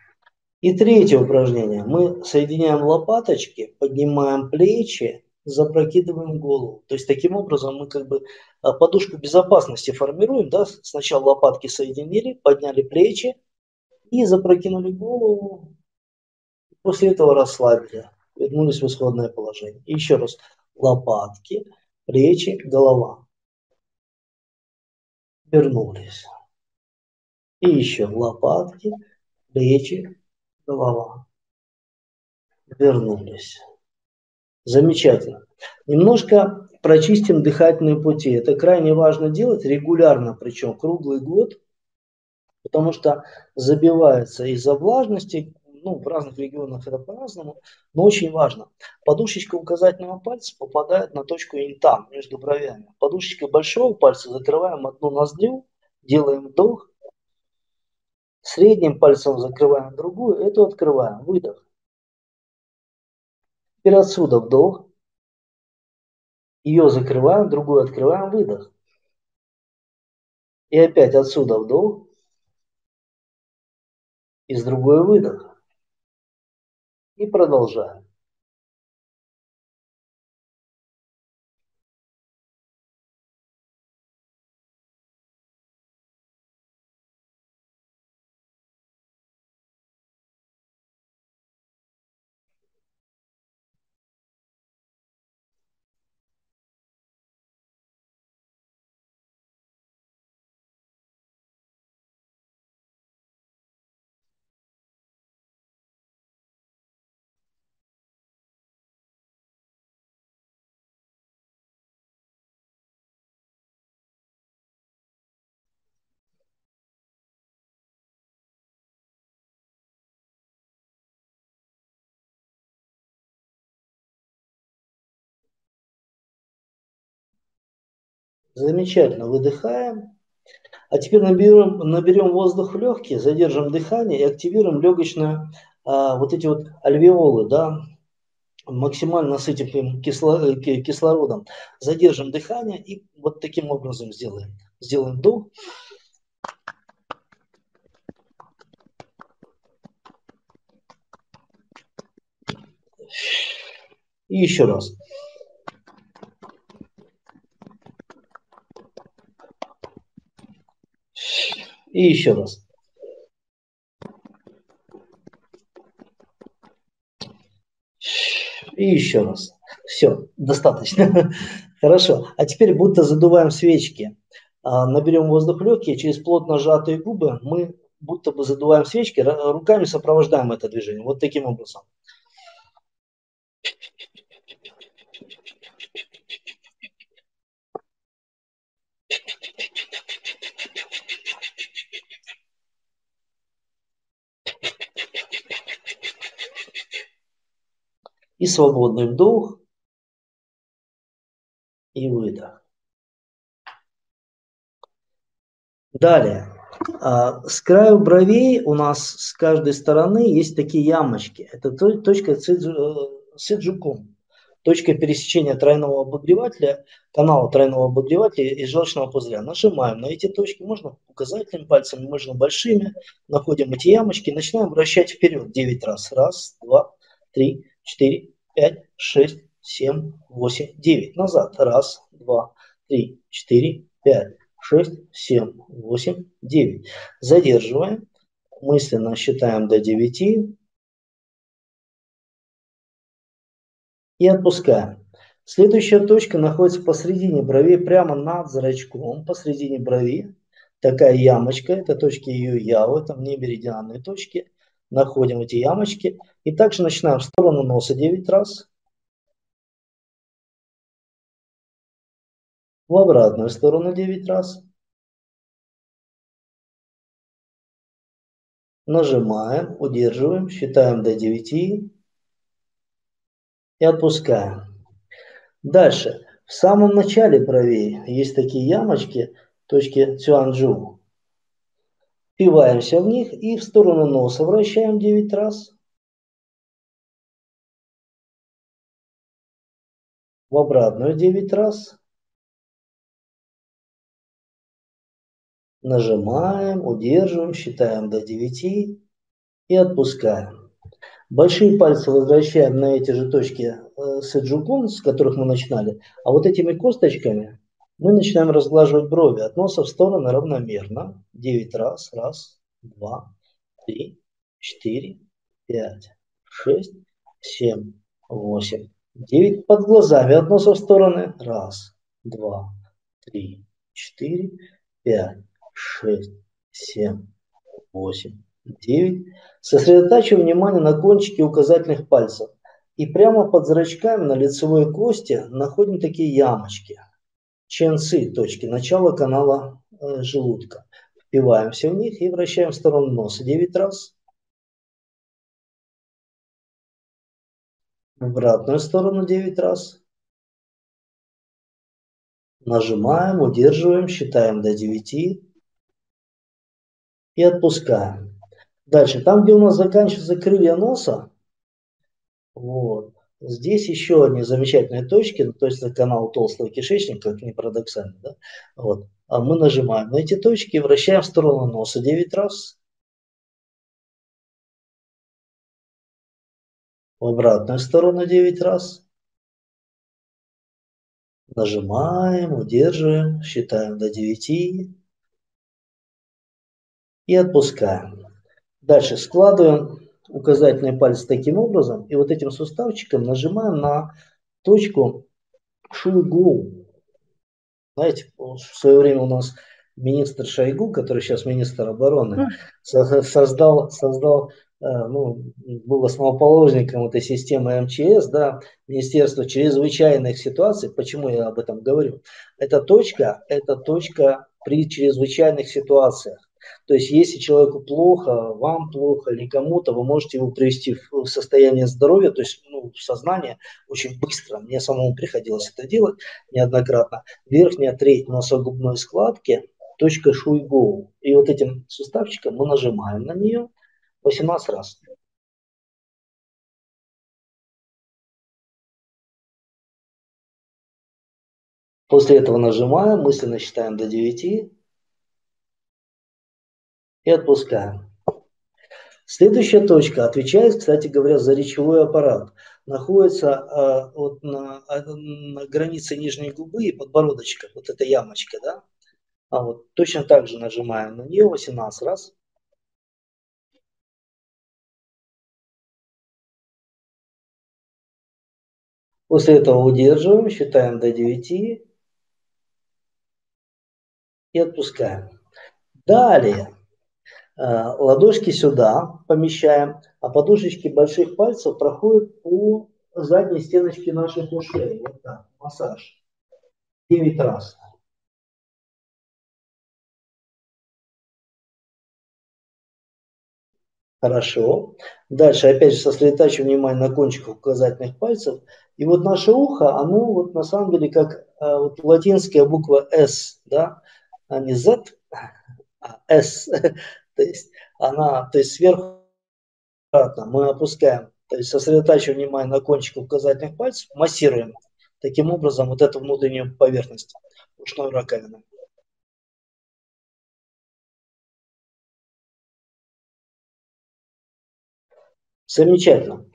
И третье упражнение. Мы соединяем лопаточки, поднимаем плечи, запрокидываем голову. То есть таким образом мы как бы а, подушку безопасности формируем. Да? Сначала лопатки соединили, подняли плечи и запрокинули голову. После этого расслабили, вернулись в исходное положение. И еще раз. Лопатки, плечи, голова. Вернулись. И еще лопатки, плечи, голова. Вернулись. Замечательно. Немножко прочистим дыхательные пути. Это крайне важно делать регулярно, причем круглый год, потому что забивается из-за влажности, ну, в разных регионах это по-разному, но очень важно. Подушечка указательного пальца попадает на точку интам между бровями. Подушечкой большого пальца закрываем одну ноздрю, делаем вдох, Средним пальцем закрываем другую, эту открываем. Выдох. Теперь отсюда вдох. Ее закрываем, другую открываем, выдох. И опять отсюда вдох. И с другой выдох. И продолжаем. Замечательно, выдыхаем. А теперь наберем, наберем воздух в легкие, задержим дыхание и активируем легочную, а, вот эти вот альвеолы, да, максимально насытим кисло, кислородом. Задержим дыхание и вот таким образом сделаем. Сделаем вдох. И еще раз. И еще раз. И еще раз. Все, достаточно. Хорошо. А теперь будто задуваем свечки. А, наберем воздух легкие, через плотно сжатые губы мы будто бы задуваем свечки, руками сопровождаем это движение. Вот таким образом. И свободный вдох и выдох. Далее. А, с краю бровей у нас с каждой стороны есть такие ямочки. Это точка Сиджукун. Точка пересечения тройного обогревателя, канала тройного обогревателя и желчного пузыря. Нажимаем на эти точки, можно указательными пальцами, можно большими. Находим эти ямочки, начинаем вращать вперед 9 раз. Раз, два, три, 4, 5, 6, 7, 8, 9. Назад. Раз, два, три, четыре, пять, 6, 7, 8, 9. Задерживаем. Мысленно считаем до 9. И отпускаем. Следующая точка находится посредине брови, прямо над зрачком, посредине брови. Такая ямочка, это точки Ю Яо, это не меридианные точки. Находим эти ямочки. И также начинаем в сторону носа 9 раз. В обратную сторону 9 раз. Нажимаем, удерживаем, считаем до 9 и отпускаем. Дальше. В самом начале бровей есть такие ямочки, точки Цюанджу. Впиваемся в них и в сторону носа вращаем 9 раз. В обратную 9 раз. Нажимаем, удерживаем, считаем до 9 и отпускаем. Большие пальцы возвращаем на эти же точки э, сэджукун, с которых мы начинали. А вот этими косточками мы начинаем разглаживать брови от носа в стороны равномерно. 9 раз. Раз, два, три, четыре, пять, шесть, семь, восемь, девять. Под глазами от носа в стороны. Раз, два, три, четыре, пять, шесть, семь, восемь, 9. Сосредотачиваем внимание на кончике указательных пальцев. И прямо под зрачками на лицевой кости находим такие ямочки. Ченцы, точки начала канала э, желудка. Впиваемся в них и вращаем в сторону носа 9 раз. В обратную сторону 9 раз. Нажимаем, удерживаем, считаем до 9 и отпускаем. Дальше, там, где у нас заканчиваются крылья носа, вот, здесь еще одни замечательные точки, ну, то есть это канал толстого кишечника, как ни парадоксально, да, вот, а мы нажимаем на эти точки вращаем в сторону носа 9 раз. В обратную сторону 9 раз. Нажимаем, удерживаем, считаем до 9 и отпускаем. Дальше складываем указательный палец таким образом и вот этим суставчиком нажимаем на точку Шуйгу. Знаете, в свое время у нас министр Шойгу, который сейчас министр обороны, создал, создал э, ну, был основоположником этой системы МЧС, да, Министерство чрезвычайных ситуаций. Почему я об этом говорю? Эта точка, это точка при чрезвычайных ситуациях. То есть, если человеку плохо, вам плохо или кому-то, вы можете его привести в состояние здоровья, то есть ну, в сознание очень быстро. Мне самому приходилось это делать неоднократно. Верхняя треть носогубной складки, точка Шуйгоу. И вот этим суставчиком мы нажимаем на нее 18 раз. После этого нажимаем, мысленно считаем до 9 и отпускаем. Следующая точка отвечает, кстати говоря, за речевой аппарат. Находится э, вот на, на границе нижней губы и подбородочка, вот эта ямочка, да? А вот точно так же нажимаем на нее 18 раз. После этого удерживаем, считаем до 9 и отпускаем. Далее ладошки сюда помещаем, а подушечки больших пальцев проходят по задней стеночке наших ушей. Вот так, массаж. 9 раз. Хорошо. Дальше опять же сосредотачиваем внимание на кончиках указательных пальцев. И вот наше ухо, оно вот на самом деле как а, вот латинская буква S, да, а не Z, а S. То есть она, то есть сверху мы опускаем, то есть сосредотачиваем внимание на кончиках указательных пальцев, массируем таким образом вот эту внутреннюю поверхность ушной раковины. Замечательно.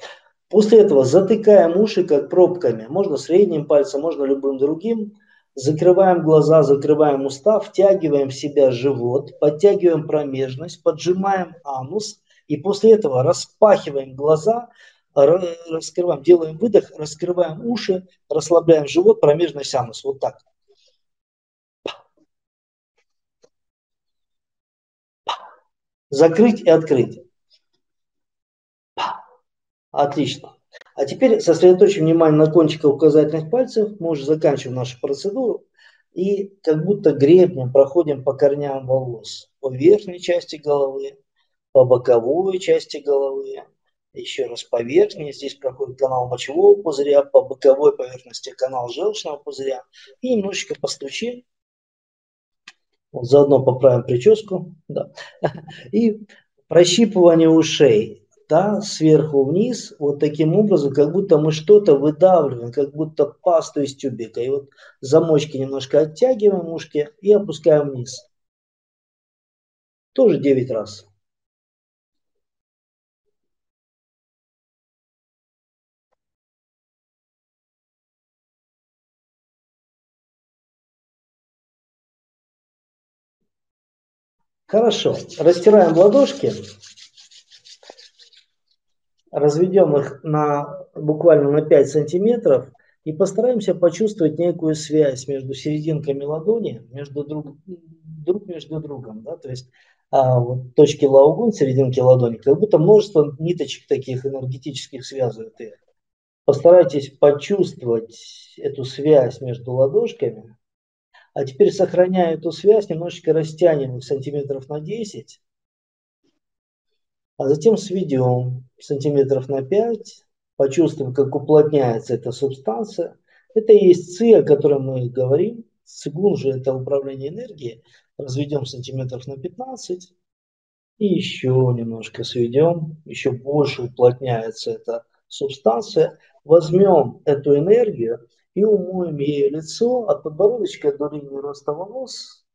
После этого затыкаем уши как пробками. Можно средним пальцем, можно любым другим. Закрываем глаза, закрываем уста, втягиваем в себя живот, подтягиваем промежность, поджимаем анус и после этого распахиваем глаза, раскрываем, делаем выдох, раскрываем уши, расслабляем живот, промежность, анус. Вот так. Закрыть и открыть. Отлично. А теперь сосредоточим внимание на кончиках указательных пальцев. Мы уже заканчиваем нашу процедуру. И как будто гребнем проходим по корням волос. По верхней части головы, по боковой части головы. Еще раз по верхней. Здесь проходит канал мочевого пузыря. По боковой поверхности канал желчного пузыря. И немножечко постучим. Вот заодно поправим прическу. Да. И прощипывание ушей да, сверху вниз, вот таким образом, как будто мы что-то выдавливаем, как будто пасту из тюбика. И вот замочки немножко оттягиваем ушки и опускаем вниз. Тоже 9 раз. Хорошо. Растираем ладошки разведем их на, буквально на 5 сантиметров и постараемся почувствовать некую связь между серединками ладони, между друг, друг между другом. Да? То есть а, вот точки лаугун, серединки ладони, как будто множество ниточек таких энергетических связывает их. Постарайтесь почувствовать эту связь между ладошками. А теперь, сохраняя эту связь, немножечко растянем их сантиметров на 10 а затем сведем сантиметров на 5, почувствуем, как уплотняется эта субстанция. Это и есть ЦИ, о котором мы говорим. Цигун же это управление энергией. Разведем сантиметров на 15 и еще немножко сведем, еще больше уплотняется эта субстанция. Возьмем эту энергию и умоем ее лицо от подбородочка до линии роста волос,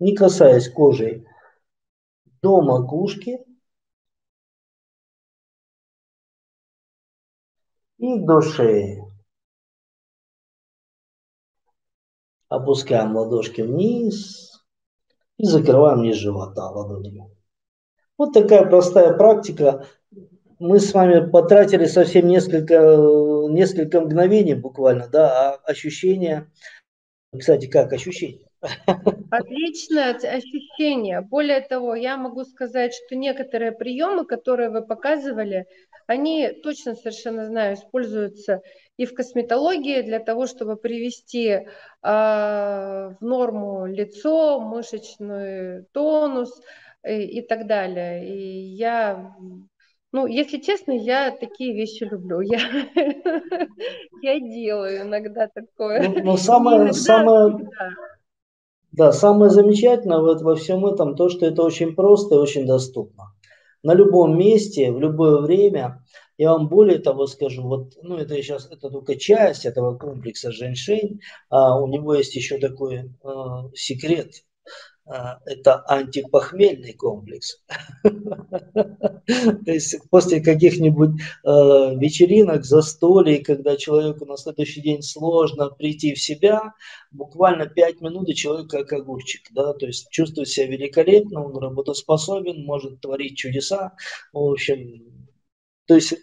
не касаясь кожей до макушки и до шеи. Опускаем ладошки вниз и закрываем низ живота ладонями. Вот такая простая практика. Мы с вами потратили совсем несколько, несколько мгновений буквально, да, а ощущения, кстати, как ощущения? Отличное ощущение. Более того, я могу сказать, что некоторые приемы, которые вы показывали, они точно совершенно знаю, используются и в косметологии для того, чтобы привести э, в норму лицо, мышечный тонус и, э, и так далее. И я ну, если честно, я такие вещи люблю. Я, я делаю иногда такое. Ну, но самое, иногда, самое, да. Да, самое замечательное вот во всем этом то, что это очень просто и очень доступно. На любом месте, в любое время. Я вам более того скажу, вот, ну это сейчас, это только часть этого комплекса женьшень, а у него есть еще такой э, секрет, это антипохмельный комплекс. То есть после каких-нибудь э, вечеринок, застолий, когда человеку на следующий день сложно прийти в себя, буквально 5 минут и человек как огурчик, да, то есть чувствует себя великолепно, он работоспособен, может творить чудеса, в общем, то есть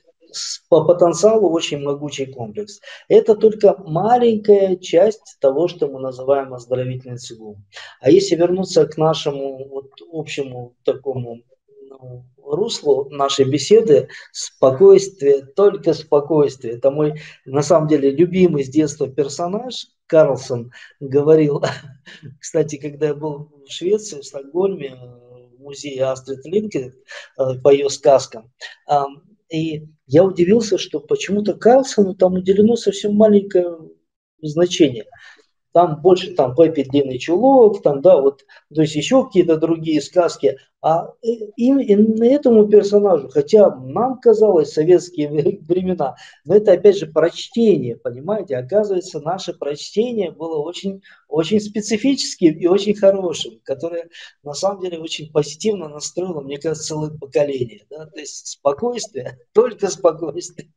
по потенциалу очень могучий комплекс. Это только маленькая часть того, что мы называем оздоровительный цигун. А если вернуться к нашему вот общему такому ну, руслу нашей беседы, спокойствие, только спокойствие. Это мой, на самом деле, любимый с детства персонаж, Карлсон говорил, кстати, когда я был в Швеции, в Стокгольме, в музее Астрид Линкет э, по ее сказкам, и я удивился, что почему-то Карлсону там уделено совсем маленькое значение. Там больше там Пеппи длинный чулок, там, да, вот, то есть еще какие-то другие сказки. А именно этому персонажу, хотя нам казалось советские времена, но это опять же прочтение, понимаете, оказывается, наше прочтение было очень, очень специфическим и очень хорошим, которое на самом деле очень позитивно настроило, мне кажется, целое поколение. Да? То есть спокойствие, только спокойствие.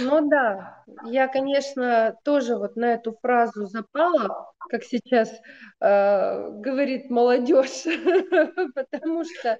Ну да, я, конечно, тоже вот на эту фразу запала, как сейчас э, говорит молодежь, потому что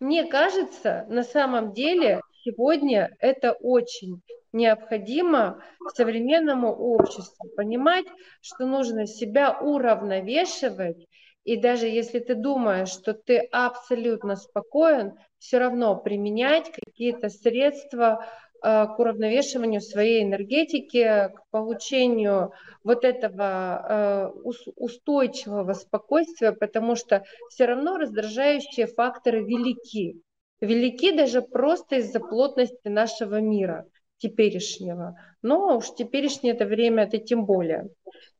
мне кажется, на самом деле сегодня это очень необходимо современному обществу понимать, что нужно себя уравновешивать. И даже если ты думаешь, что ты абсолютно спокоен, все равно применять какие-то средства к уравновешиванию своей энергетики, к получению вот этого э, устойчивого спокойствия, потому что все равно раздражающие факторы велики. Велики даже просто из-за плотности нашего мира теперешнего. Но уж теперешнее это время, это тем более.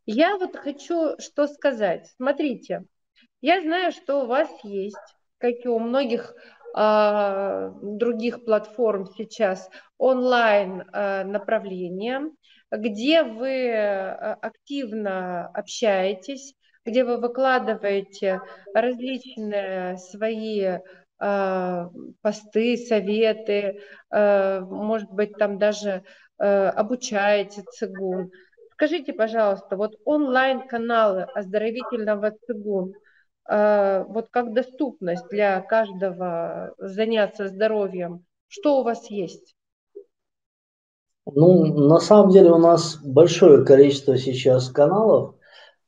Я вот хочу что сказать. Смотрите, я знаю, что у вас есть, как и у многих э, других платформ сейчас, онлайн э, направления, где вы а, активно общаетесь, где вы выкладываете различные свои посты, советы, может быть, там даже обучаете цигун. Скажите, пожалуйста, вот онлайн-каналы оздоровительного цигун, вот как доступность для каждого заняться здоровьем, что у вас есть? Ну, на самом деле у нас большое количество сейчас каналов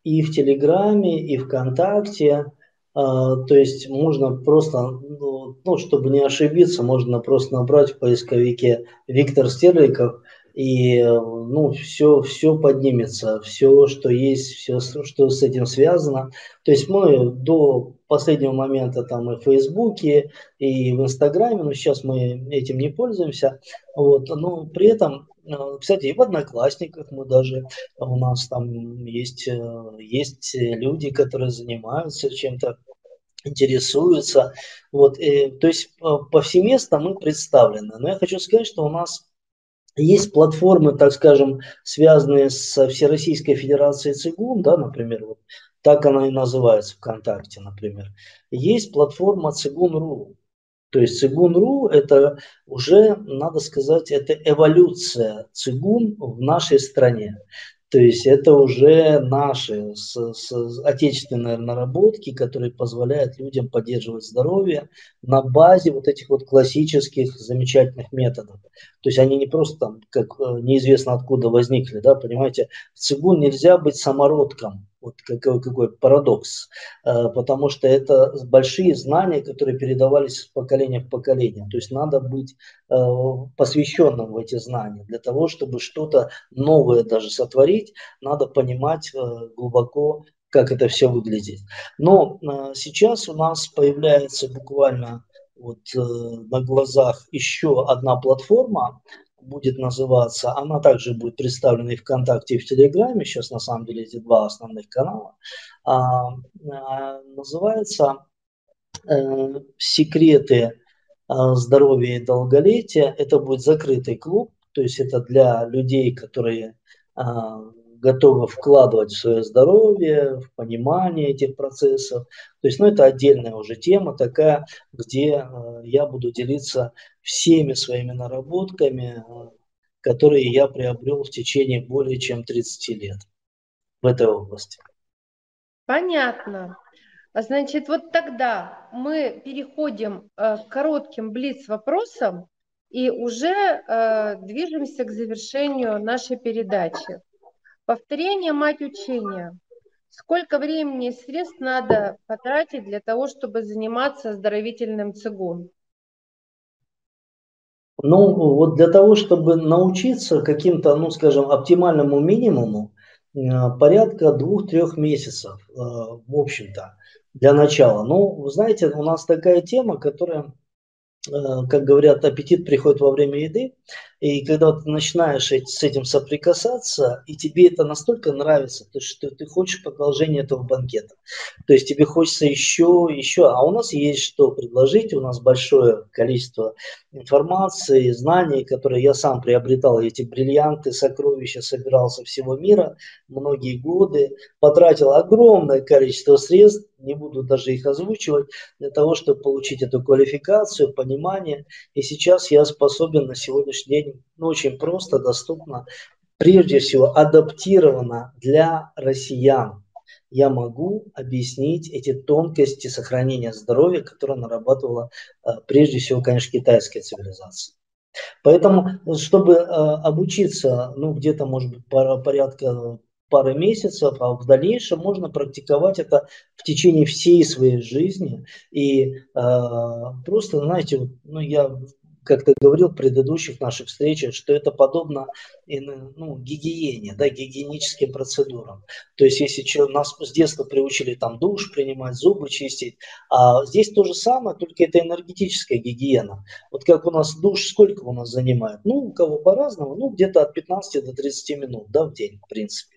и в Телеграме, и ВКонтакте. А, то есть можно просто, ну, ну, чтобы не ошибиться, можно просто набрать в поисковике Виктор Стерликов – и ну, все, все поднимется, все, что есть, все, что с этим связано. То есть мы до последнего момента там и в Фейсбуке, и в Инстаграме, но сейчас мы этим не пользуемся. Вот, но при этом, э, кстати, и в Одноклассниках мы даже, у нас там есть, э, есть люди, которые занимаются чем-то интересуются. Вот, и, то есть э, повсеместно мы представлены. Но я хочу сказать, что у нас есть платформы, так скажем, связанные с Всероссийской Федерацией ЦИГУН, да, например, вот так она и называется ВКонтакте, например. Есть платформа ЦИГУН.ру. То есть Цигун.ру это уже, надо сказать, это эволюция Цигун в нашей стране. То есть это уже наши с, с, отечественные наработки, которые позволяют людям поддерживать здоровье на базе вот этих вот классических замечательных методов. То есть они не просто там, как э, неизвестно откуда возникли, да, понимаете, в цигун нельзя быть самородком, вот какой, какой парадокс, э, потому что это большие знания, которые передавались с поколения в поколение. То есть надо быть э, посвященным в эти знания. Для того, чтобы что-то новое даже сотворить, надо понимать э, глубоко, как это все выглядит. Но сейчас у нас появляется буквально вот на глазах еще одна платформа, будет называться, она также будет представлена и ВКонтакте, и в Телеграме, сейчас на самом деле эти два основных канала, а, а, называется э, «Секреты а, здоровья и долголетия». Это будет закрытый клуб, то есть это для людей, которые а, готовы вкладывать в свое здоровье, в понимание этих процессов. То есть, ну, это отдельная уже тема такая, где э, я буду делиться всеми своими наработками, э, которые я приобрел в течение более чем 30 лет в этой области. Понятно. Значит, вот тогда мы переходим э, к коротким блиц-вопросам и уже движемся к завершению нашей передачи. Повторение – мать учения. Сколько времени и средств надо потратить для того, чтобы заниматься оздоровительным цигун? Ну, вот для того, чтобы научиться каким-то, ну, скажем, оптимальному минимуму, э, порядка двух-трех месяцев, э, в общем-то, для начала. Ну, вы знаете, у нас такая тема, которая Э, как говорят, аппетит приходит во время еды. И когда ты начинаешь с этим соприкасаться, и тебе это настолько нравится, что ты хочешь продолжения этого банкета. То есть тебе хочется еще, еще. А у нас есть что предложить, у нас большое количество информации, знаний, которые я сам приобретал. Эти бриллианты, сокровища собирал со всего мира многие годы, потратил огромное количество средств, не буду даже их озвучивать, для того, чтобы получить эту квалификацию, понимание. И сейчас я способен на сегодняшний день очень, очень просто, доступно, прежде всего адаптировано для россиян. Я могу объяснить эти тонкости сохранения здоровья, которые нарабатывала э, прежде всего, конечно, китайская цивилизация. Поэтому, чтобы э, обучиться, ну, где-то, может быть, порядка пары месяцев, а в дальнейшем можно практиковать это в течение всей своей жизни. И э, просто, знаете, ну, я как-то говорил в предыдущих наших встречах, что это подобно ну, гигиене, да, гигиеническим процедурам. То есть если нас с детства приучили там душ принимать, зубы чистить, а здесь то же самое, только это энергетическая гигиена. Вот как у нас душ, сколько у нас занимает? Ну, у кого по-разному, ну, где-то от 15 до 30 минут, да, в день, в принципе.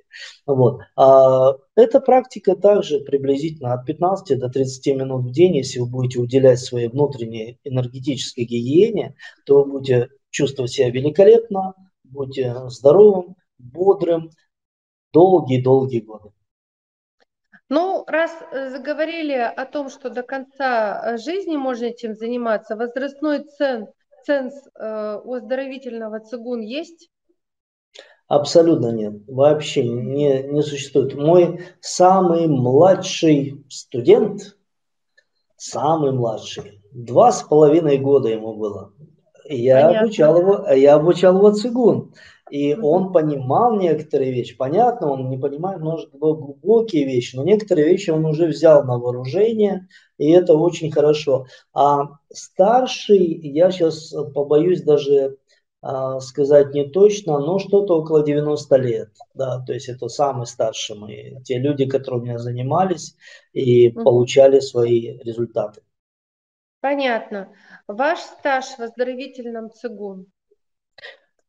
Вот. А эта практика также приблизительно от 15 до 30 минут в день, если вы будете уделять своей внутренней энергетической гигиене, то вы будете чувствовать себя великолепно, будьте здоровым, бодрым долгие-долгие годы. Ну, раз э, заговорили о том, что до конца э, жизни можно этим заниматься, возрастной цен, ценз э, у оздоровительного цигун есть? Абсолютно нет, вообще не, не существует. Мой самый младший студент, самый младший, два с половиной года ему было. Я Понятно. обучал его, я обучал его цигун. И mm он понимал некоторые вещи. Понятно, он не понимает, может, глубокие вещи, но некоторые вещи он уже взял на вооружение, и это очень хорошо. А старший, я сейчас побоюсь даже сказать не точно, но что-то около 90 лет. Да, то есть это самые старшие мои, те люди, которые у меня занимались и mm получали свои результаты. Понятно. Ваш стаж в оздоровительном цигун?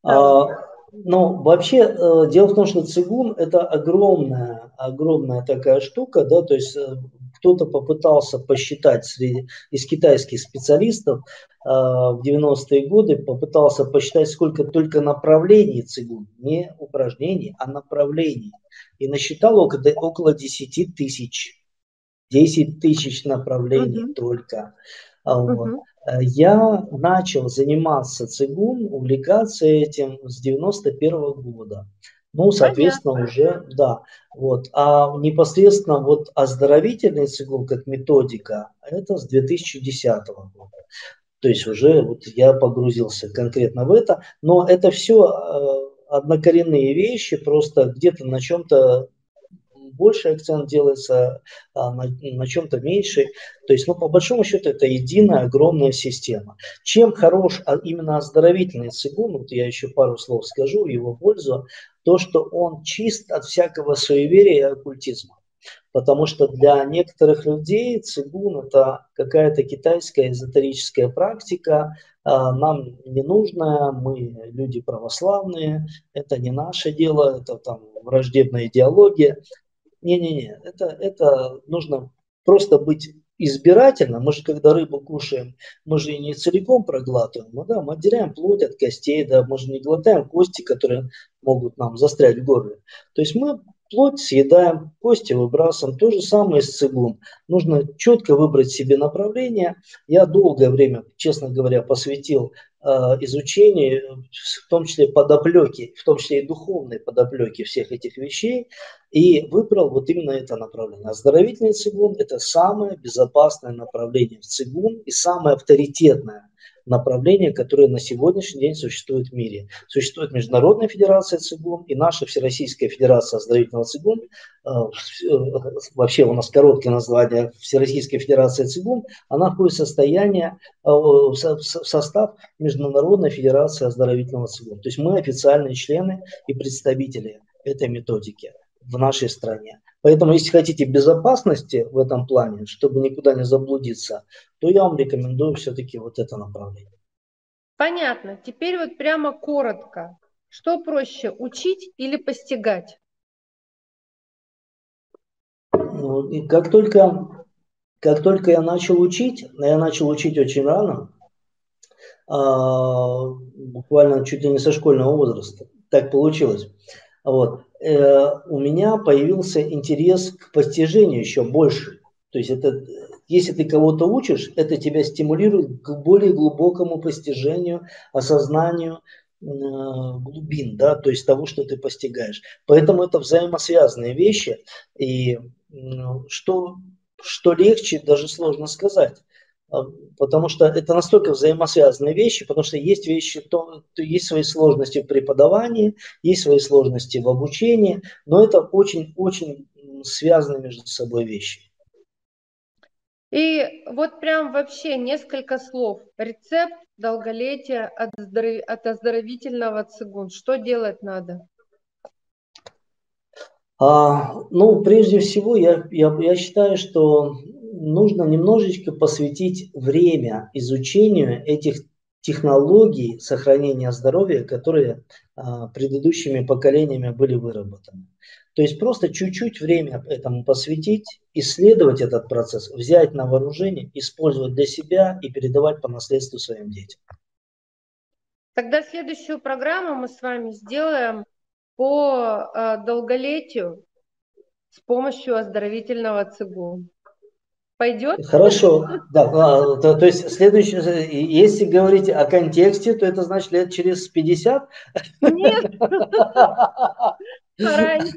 А, ну, вообще, э, дело в том, что цигун – это огромная, огромная такая штука, да, то есть э, кто-то попытался посчитать среди, из китайских специалистов э, в 90-е годы, попытался посчитать, сколько только направлений цигун, не упражнений, а направлений. И насчитал около, около 10 тысяч. 10 тысяч направлений uh-huh. только. Вот. Uh-huh. Я начал заниматься цигун, увлекаться этим с 91 -го года. Ну, соответственно, Понятно. уже, да. Вот. А непосредственно вот оздоровительный цигун как методика, это с 2010 года. То есть уже вот я погрузился конкретно в это. Но это все э, однокоренные вещи, просто где-то на чем-то больше акцент делается, а на, на чем-то меньше. То есть, ну, по большому счету, это единая огромная система. Чем хорош а именно оздоровительный цигун, вот я еще пару слов скажу в его пользу, то, что он чист от всякого суеверия и оккультизма. Потому что для некоторых людей цигун – это какая-то китайская эзотерическая практика, а, нам не нужная, мы люди православные, это не наше дело, это там враждебная идеология. Не-не-не, это, это нужно просто быть избирательно. Мы же, когда рыбу кушаем, мы же не целиком проглатываем, ну да, мы отделяем плоть от костей, да, мы же не глотаем кости, которые могут нам застрять в горле. То есть мы плоть съедаем, кости выбрасываем. То же самое с цигун. Нужно четко выбрать себе направление. Я долгое время, честно говоря, посвятил изучении, в том числе подоплеки, в том числе и духовной подоплеки всех этих вещей, и выбрал вот именно это направление. Оздоровительный цигун – это самое безопасное направление в цигун и самое авторитетное направления, которые на сегодняшний день существуют в мире. Существует Международная федерация цигун и наша Всероссийская федерация оздоровительного цигун. Э, вообще у нас короткое название Всероссийская федерация цигун. Она входит в состояние, э, в состав Международной федерации оздоровительного цигун. То есть мы официальные члены и представители этой методики в нашей стране. Поэтому, если хотите безопасности в этом плане, чтобы никуда не заблудиться, то я вам рекомендую все-таки вот это направление. Понятно. Теперь вот прямо коротко. Что проще, учить или постигать? Ну, и как только, как только я начал учить, я начал учить очень рано, а, буквально чуть ли не со школьного возраста, так получилось. Вот. Э, у меня появился интерес к постижению еще больше. То есть это, если ты кого-то учишь, это тебя стимулирует к более глубокому постижению, осознанию. глубин, да, то есть того, что ты постигаешь. Поэтому это взаимосвязанные вещи, и что, что легче, даже сложно сказать. А, потому что это настолько взаимосвязанные вещи, потому что есть вещи, то, то есть свои сложности в преподавании, есть свои сложности в обучении, но это очень-очень связаны между собой вещи. И вот прям вообще несколько слов. Рецепт долголетия от, здоров... от оздоровительного цигун. Что делать надо? А, ну, прежде всего, я, я, я считаю, что нужно немножечко посвятить время изучению этих технологий сохранения здоровья, которые а, предыдущими поколениями были выработаны. То есть просто чуть-чуть время этому посвятить, исследовать этот процесс, взять на вооружение, использовать для себя и передавать по наследству своим детям. Тогда следующую программу мы с вами сделаем по э, долголетию с помощью оздоровительного ЦИГУ. Пойдет? Хорошо. Да, а, то, то есть следующее, если говорить о контексте, то это значит лет через 50? Нет. Пораньше.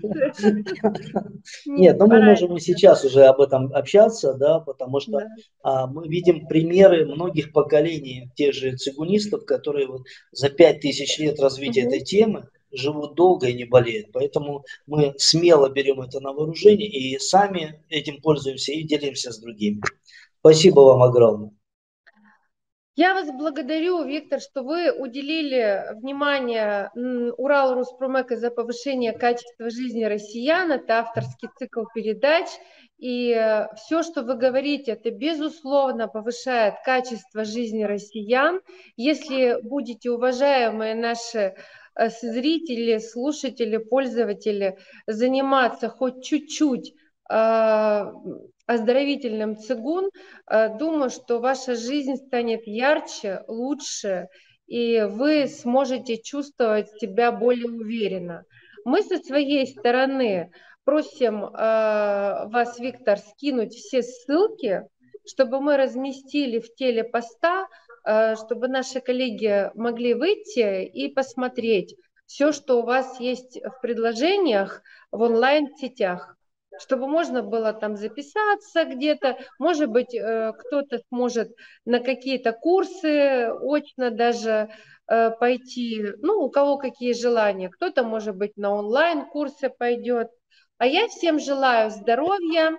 Нет, но мы можем и сейчас уже об этом общаться, да, потому что а, мы видим примеры многих поколений тех же цигунистов, которые вот за пять тысяч лет развития этой темы живут долго и не болеют. Поэтому мы смело берем это на вооружение и сами этим пользуемся и делимся с другими. Спасибо вам огромное. Я вас благодарю, Виктор, что вы уделили внимание Урал Руспромека за повышение качества жизни россиян. Это авторский цикл передач. И э, все, что вы говорите, это безусловно повышает качество жизни россиян. Если будете, уважаемые наши зрители, слушатели, пользователи, заниматься хоть чуть-чуть а, оздоровительным цигун, э, думаю, что ваша жизнь станет ярче, лучше, и вы сможете чувствовать себя более уверенно. Мы со своей стороны просим э, вас, Виктор, скинуть все ссылки, чтобы мы разместили в теле поста, э, чтобы наши коллеги могли выйти и посмотреть все, что у вас есть в предложениях в онлайн-сетях чтобы можно было там записаться где-то, может быть, э, кто-то сможет на какие-то курсы очно даже э, пойти, ну, у кого какие желания, кто-то, может быть, на онлайн-курсы пойдет. А я всем желаю здоровья,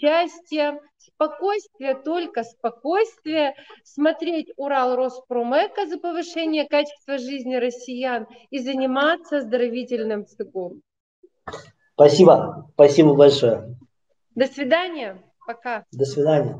счастья, спокойствия, только спокойствия, смотреть Урал Роспромека за повышение качества жизни россиян и заниматься оздоровительным цигом. Спасибо. Спасибо большое. До свидания. Пока. До свидания.